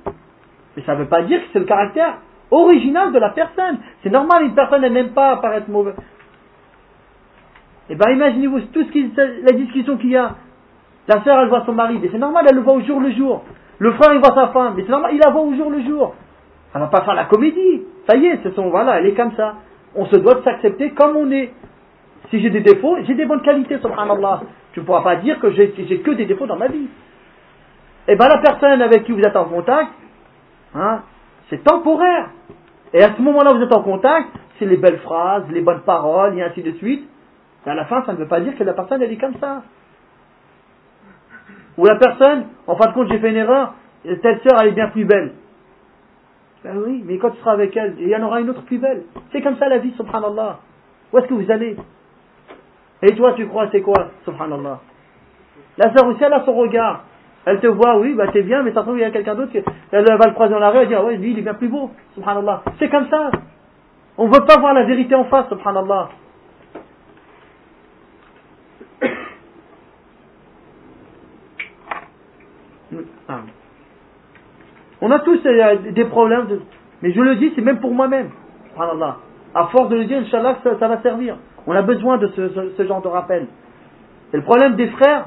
Mais ça ne veut pas dire que c'est le caractère original de la personne. C'est normal, une personne, elle n'aime pas apparaître mauvaise. Eh bien, imaginez-vous tout ce qui, la discussion qu'il y a. La sœur, elle voit son mari, mais c'est normal, elle le voit au jour le jour. Le frère, il voit sa femme, mais c'est normal, il la voit au jour le jour. Elle va pas faire la comédie. Ça y est, c'est son, voilà, elle est comme ça. On se doit de s'accepter comme on est. Si j'ai des défauts, j'ai des bonnes qualités, subhanallah. Tu ne pourras pas dire que j'ai que des défauts dans ma vie. Eh bien, la personne avec qui vous êtes en contact, hein, c'est temporaire. Et à ce moment-là, vous êtes en contact, c'est les belles phrases, les bonnes paroles, et ainsi de suite. Et à la fin, ça ne veut pas dire que la personne, elle est comme ça. Ou la personne, en fin de compte, j'ai fait une erreur, telle sœur, elle est bien plus belle. Ben oui, mais quand tu seras avec elle, il y en aura une autre plus belle. C'est comme ça la vie, subhanallah. Où est-ce que vous allez? Et toi, tu crois, c'est quoi, subhanallah? La sœur aussi, elle a son regard. Elle te voit, oui, bah c'est bien, mais ça trouve, il y a quelqu'un d'autre qui elle va le croiser dans la rue, elle dit, ah lui, il est bien plus beau, subhanallah. C'est comme ça. On ne veut pas voir la vérité en face, subhanallah. Ah. On a tous euh, des problèmes, mais je le dis, c'est même pour moi-même. Subhanallah. À force de le dire, Inch'Allah, ça, va servir. On a besoin de ce, genre de rappel. Et le problème des frères,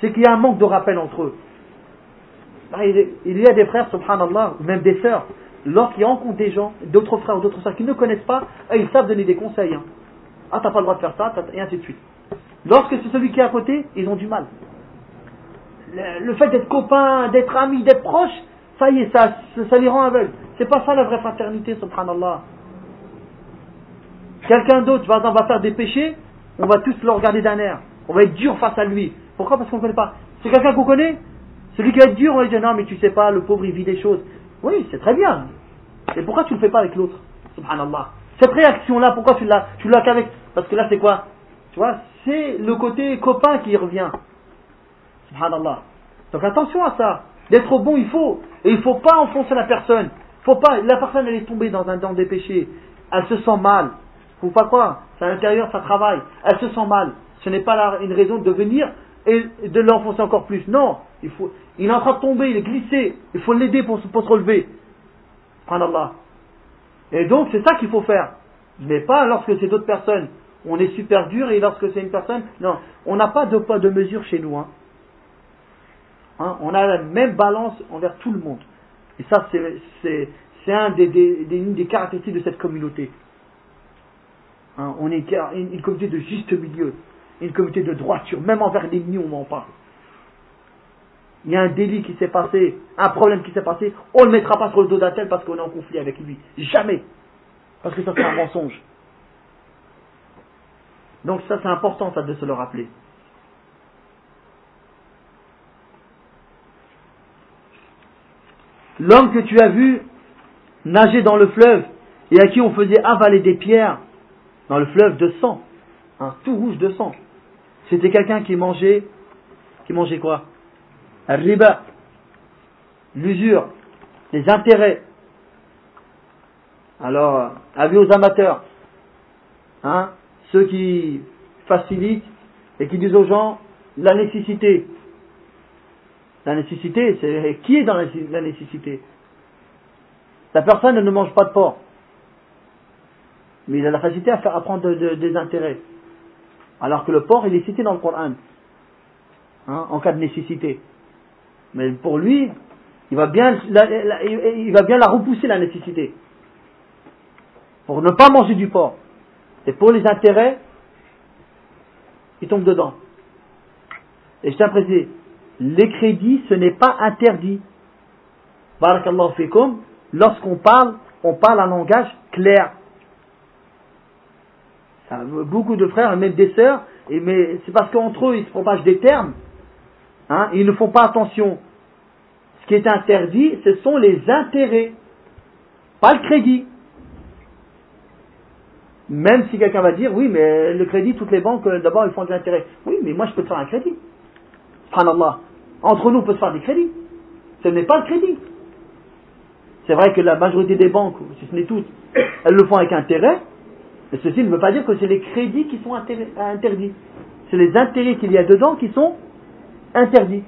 c'est qu'il y a un manque de rappel entre eux. Il y a des frères, subhanallah, même des sœurs, lorsqu'ils rencontrent des gens, d'autres frères ou d'autres sœurs qui ne connaissent pas, ah, ils savent donner des conseils. Hein. Ah, t'as pas le droit de faire ça, et ainsi de suite. Lorsque c'est celui qui est à côté, ils ont du mal. Le, fait d'être copain, d'être ami, d'être proche, ça y est, ça, ça les rend aveugles. C'est pas ça la vraie fraternité, subhanallah. Quelqu'un d'autre va, faire des péchés, on va tous le regarder d'un air. On va être dur face à lui. Pourquoi? Parce qu'on ne connaît pas. C'est quelqu'un qu'on connaît? Celui qui va être dur, on va dire non, mais tu sais pas, le pauvre il vit des choses. Oui, c'est très bien. Et pourquoi tu ne le fais pas avec l'autre? Subhanallah. Cette réaction-là, pourquoi tu l'as Tu l'as qu'avec. Parce que là, c'est quoi? Tu vois, c'est le côté copain qui revient. Subhanallah. Donc attention à ça. D'être bon, il faut. Et il ne faut pas enfoncer la personne. Faut pas. La personne, elle est tombée dans un dans des péchés. Elle se sent mal. Faut pas croire. C'est à l'intérieur, ça travaille. Elle se sent mal. Ce n'est pas une raison de venir et de l'enfoncer encore plus. Non. Il, faut, il est en train de tomber, il est glissé. Il faut l'aider pour, se relever. Subhanallah. Et donc, c'est ça qu'il faut faire. Mais pas lorsque c'est d'autres personnes. On est super dur et lorsque c'est une personne. Non. On n'a pas de poids de mesure chez nous. Hein. Hein, on a la même balance envers tout le monde. Et ça, c'est un des, une des caractéristiques de cette communauté. Hein, on est une, communauté de juste milieu, une communauté de droiture, même envers l'ennemi, on m'en parle. il y a un délit qui s'est passé, un problème qui s'est passé, on ne le mettra pas sur le dos d'un tel parce qu'on est en conflit avec lui. Jamais. Parce que ça c'est un mensonge. Donc ça c'est important ça de se le rappeler. L'homme que tu as vu nager dans le fleuve et à qui on faisait avaler des pierres dans le fleuve de sang, un tout rouge de sang. C'était quelqu'un qui mangeait, qui mangeait quoi? L'usure, les intérêts. Alors, avis aux amateurs, hein, ceux qui facilitent et qui disent aux gens la nécessité. La nécessité, c'est qui est dans la nécessité? La personne ne mange pas de porc, mais il a la facilité à faire apprendre des intérêts. Alors que le porc, il est cité dans le Coran, hein, en cas de nécessité. Mais pour lui, il va bien la, il va bien la repousser la nécessité. Pour ne pas manger du porc. Et pour les intérêts, il tombe dedans. Et je tiens à préciser, les crédits, ce n'est pas interdit. Barakallahu fikum, lorsqu'on parle, on parle un langage clair. Beaucoup de frères, même des sœurs, mais c'est parce qu'entre eux, ils se propagent des termes, hein, ils ne font pas attention. Ce qui est interdit, ce sont les intérêts, pas le crédit. Même si quelqu'un va dire, oui, mais le crédit, toutes les banques, euh, d'abord, ils font des intérêts. Oui, mais moi, je peux te faire un crédit. Subhanallah. Entre nous, on peut se faire des crédits. Ce n'est pas le crédit. C'est vrai que la majorité des banques, si ce n'est toutes, elles le font avec intérêt, mais ceci ne veut pas dire que c'est les crédits qui sont interdits. C'est les intérêts qu'il y a dedans qui sont interdits.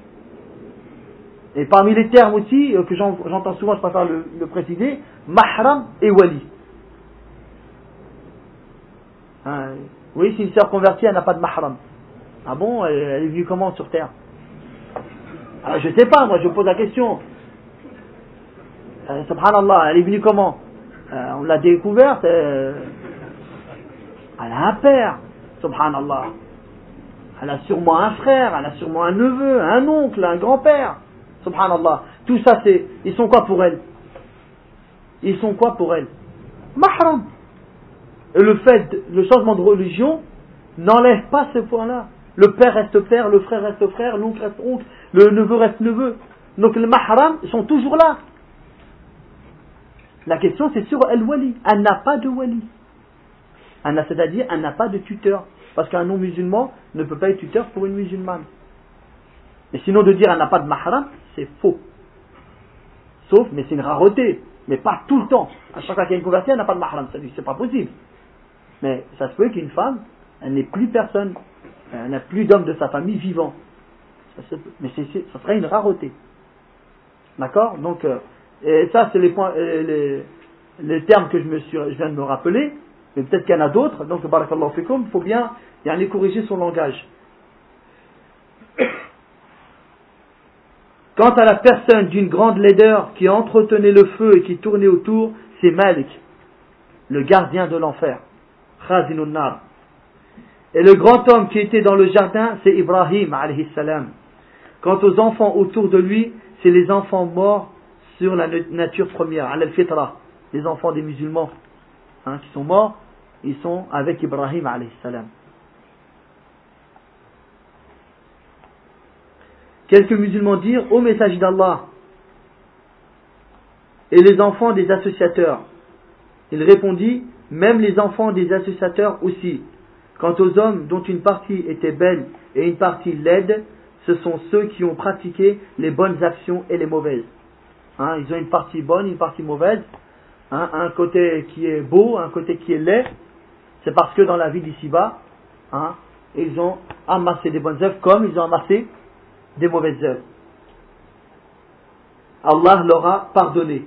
Et parmi les termes aussi euh, que j'entends souvent, je préfère le, le préciser, mahram et wali. Hein, oui, si une sœur convertie, elle n'a pas de mahram. Ah bon, elle, est venue comment sur terre? Ah, Je ne sais pas, moi je pose la question. Euh, subhanallah, elle est venue comment? Euh, On l'a découverte. Elle a un père, subhanallah. Elle a sûrement un frère, elle a sûrement un neveu, un oncle, un grand-père. Subhanallah. Tout ça, c'est. Ils sont quoi pour elle? Ils sont quoi pour elle? Mahram. Et le fait, le changement de religion n'enlève pas ce point-là. Le père reste père, le frère reste frère, l'oncle reste oncle, le neveu reste neveu. Donc les mahram sont toujours là. La question c'est sur el-wali. Elle n'a pas de wali. C'est-à-dire, elle n'a pas de tuteur. Parce qu'un non-musulman ne peut pas être tuteur pour une musulmane. Mais sinon, de dire elle n'a pas de mahram, c'est faux. Sauf, mais c'est une rareté. Mais pas tout le temps. À chaque fois qu'il y a une conversion, elle n'a pas de mahram. C'est pas possible. Mais ça se peut qu'une femme, elle n'ait plus personne, elle n'a plus d'homme de sa famille vivant. mais ça serait une rareté. D'accord? Donc, euh, et ça, c'est les points, euh, les, termes que je, me suis, je viens de me rappeler, mais peut-être qu'il y en a d'autres. Donc, barakallahu fikum, il faut bien y aller corriger son langage. Quant à la personne d'une grande laideur qui entretenait le feu et qui tournait autour, c'est Malik, le gardien de l'enfer. Et le grand homme qui était dans le jardin, c'est Ibrahim alayhi salam. Quant aux enfants autour de lui, c'est les enfants morts sur la nature première, al-fitra, les enfants des musulmans hein, qui sont morts, ils sont avec Ibrahim. Quelques musulmans dirent au message d'Allah et les enfants des associateurs? Il répondit même les enfants des associateurs aussi. Quant aux hommes dont une partie était belle et une partie laide, ce sont ceux qui ont pratiqué les bonnes actions et les mauvaises. Hein, ils ont une partie bonne, une partie mauvaise. Hein, un côté qui est beau, un côté qui est laid. C'est parce que dans la vie d'ici-bas, hein, ils ont amassé des bonnes œuvres comme ils ont amassé des mauvaises œuvres. Allah leur a pardonné.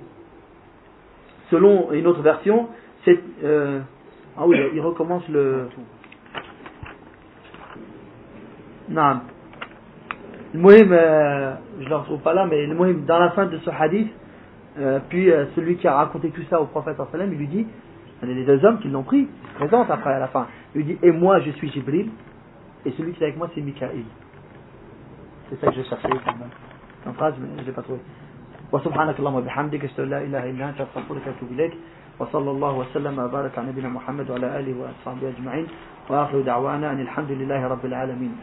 Selon une autre version, c'est. Euh, ah oui, il recommence le. Non. Le Mohim, euh, je ne le retrouve pas là, mais le Mohim, dans la fin de ce hadith, euh, puis celui qui a raconté tout ça au prophète il lui dit, les deux hommes qui l'ont pris, ils se présentent après à la fin. Il lui dit, et moi je suis Jibril, et celui qui est avec moi c'est Mikaïl. C'est ça que je cherchais. une phrase, mais je l'ai pas trouvé. وسبحانك اللهم وبحمدك اشهد ان لا اله الا انت استغفرك واتوب اليك وصلى الله وسلم وبارك على نبينا محمد وعلى اله واصحابه اجمعين واخر دعوانا ان الحمد لله رب العالمين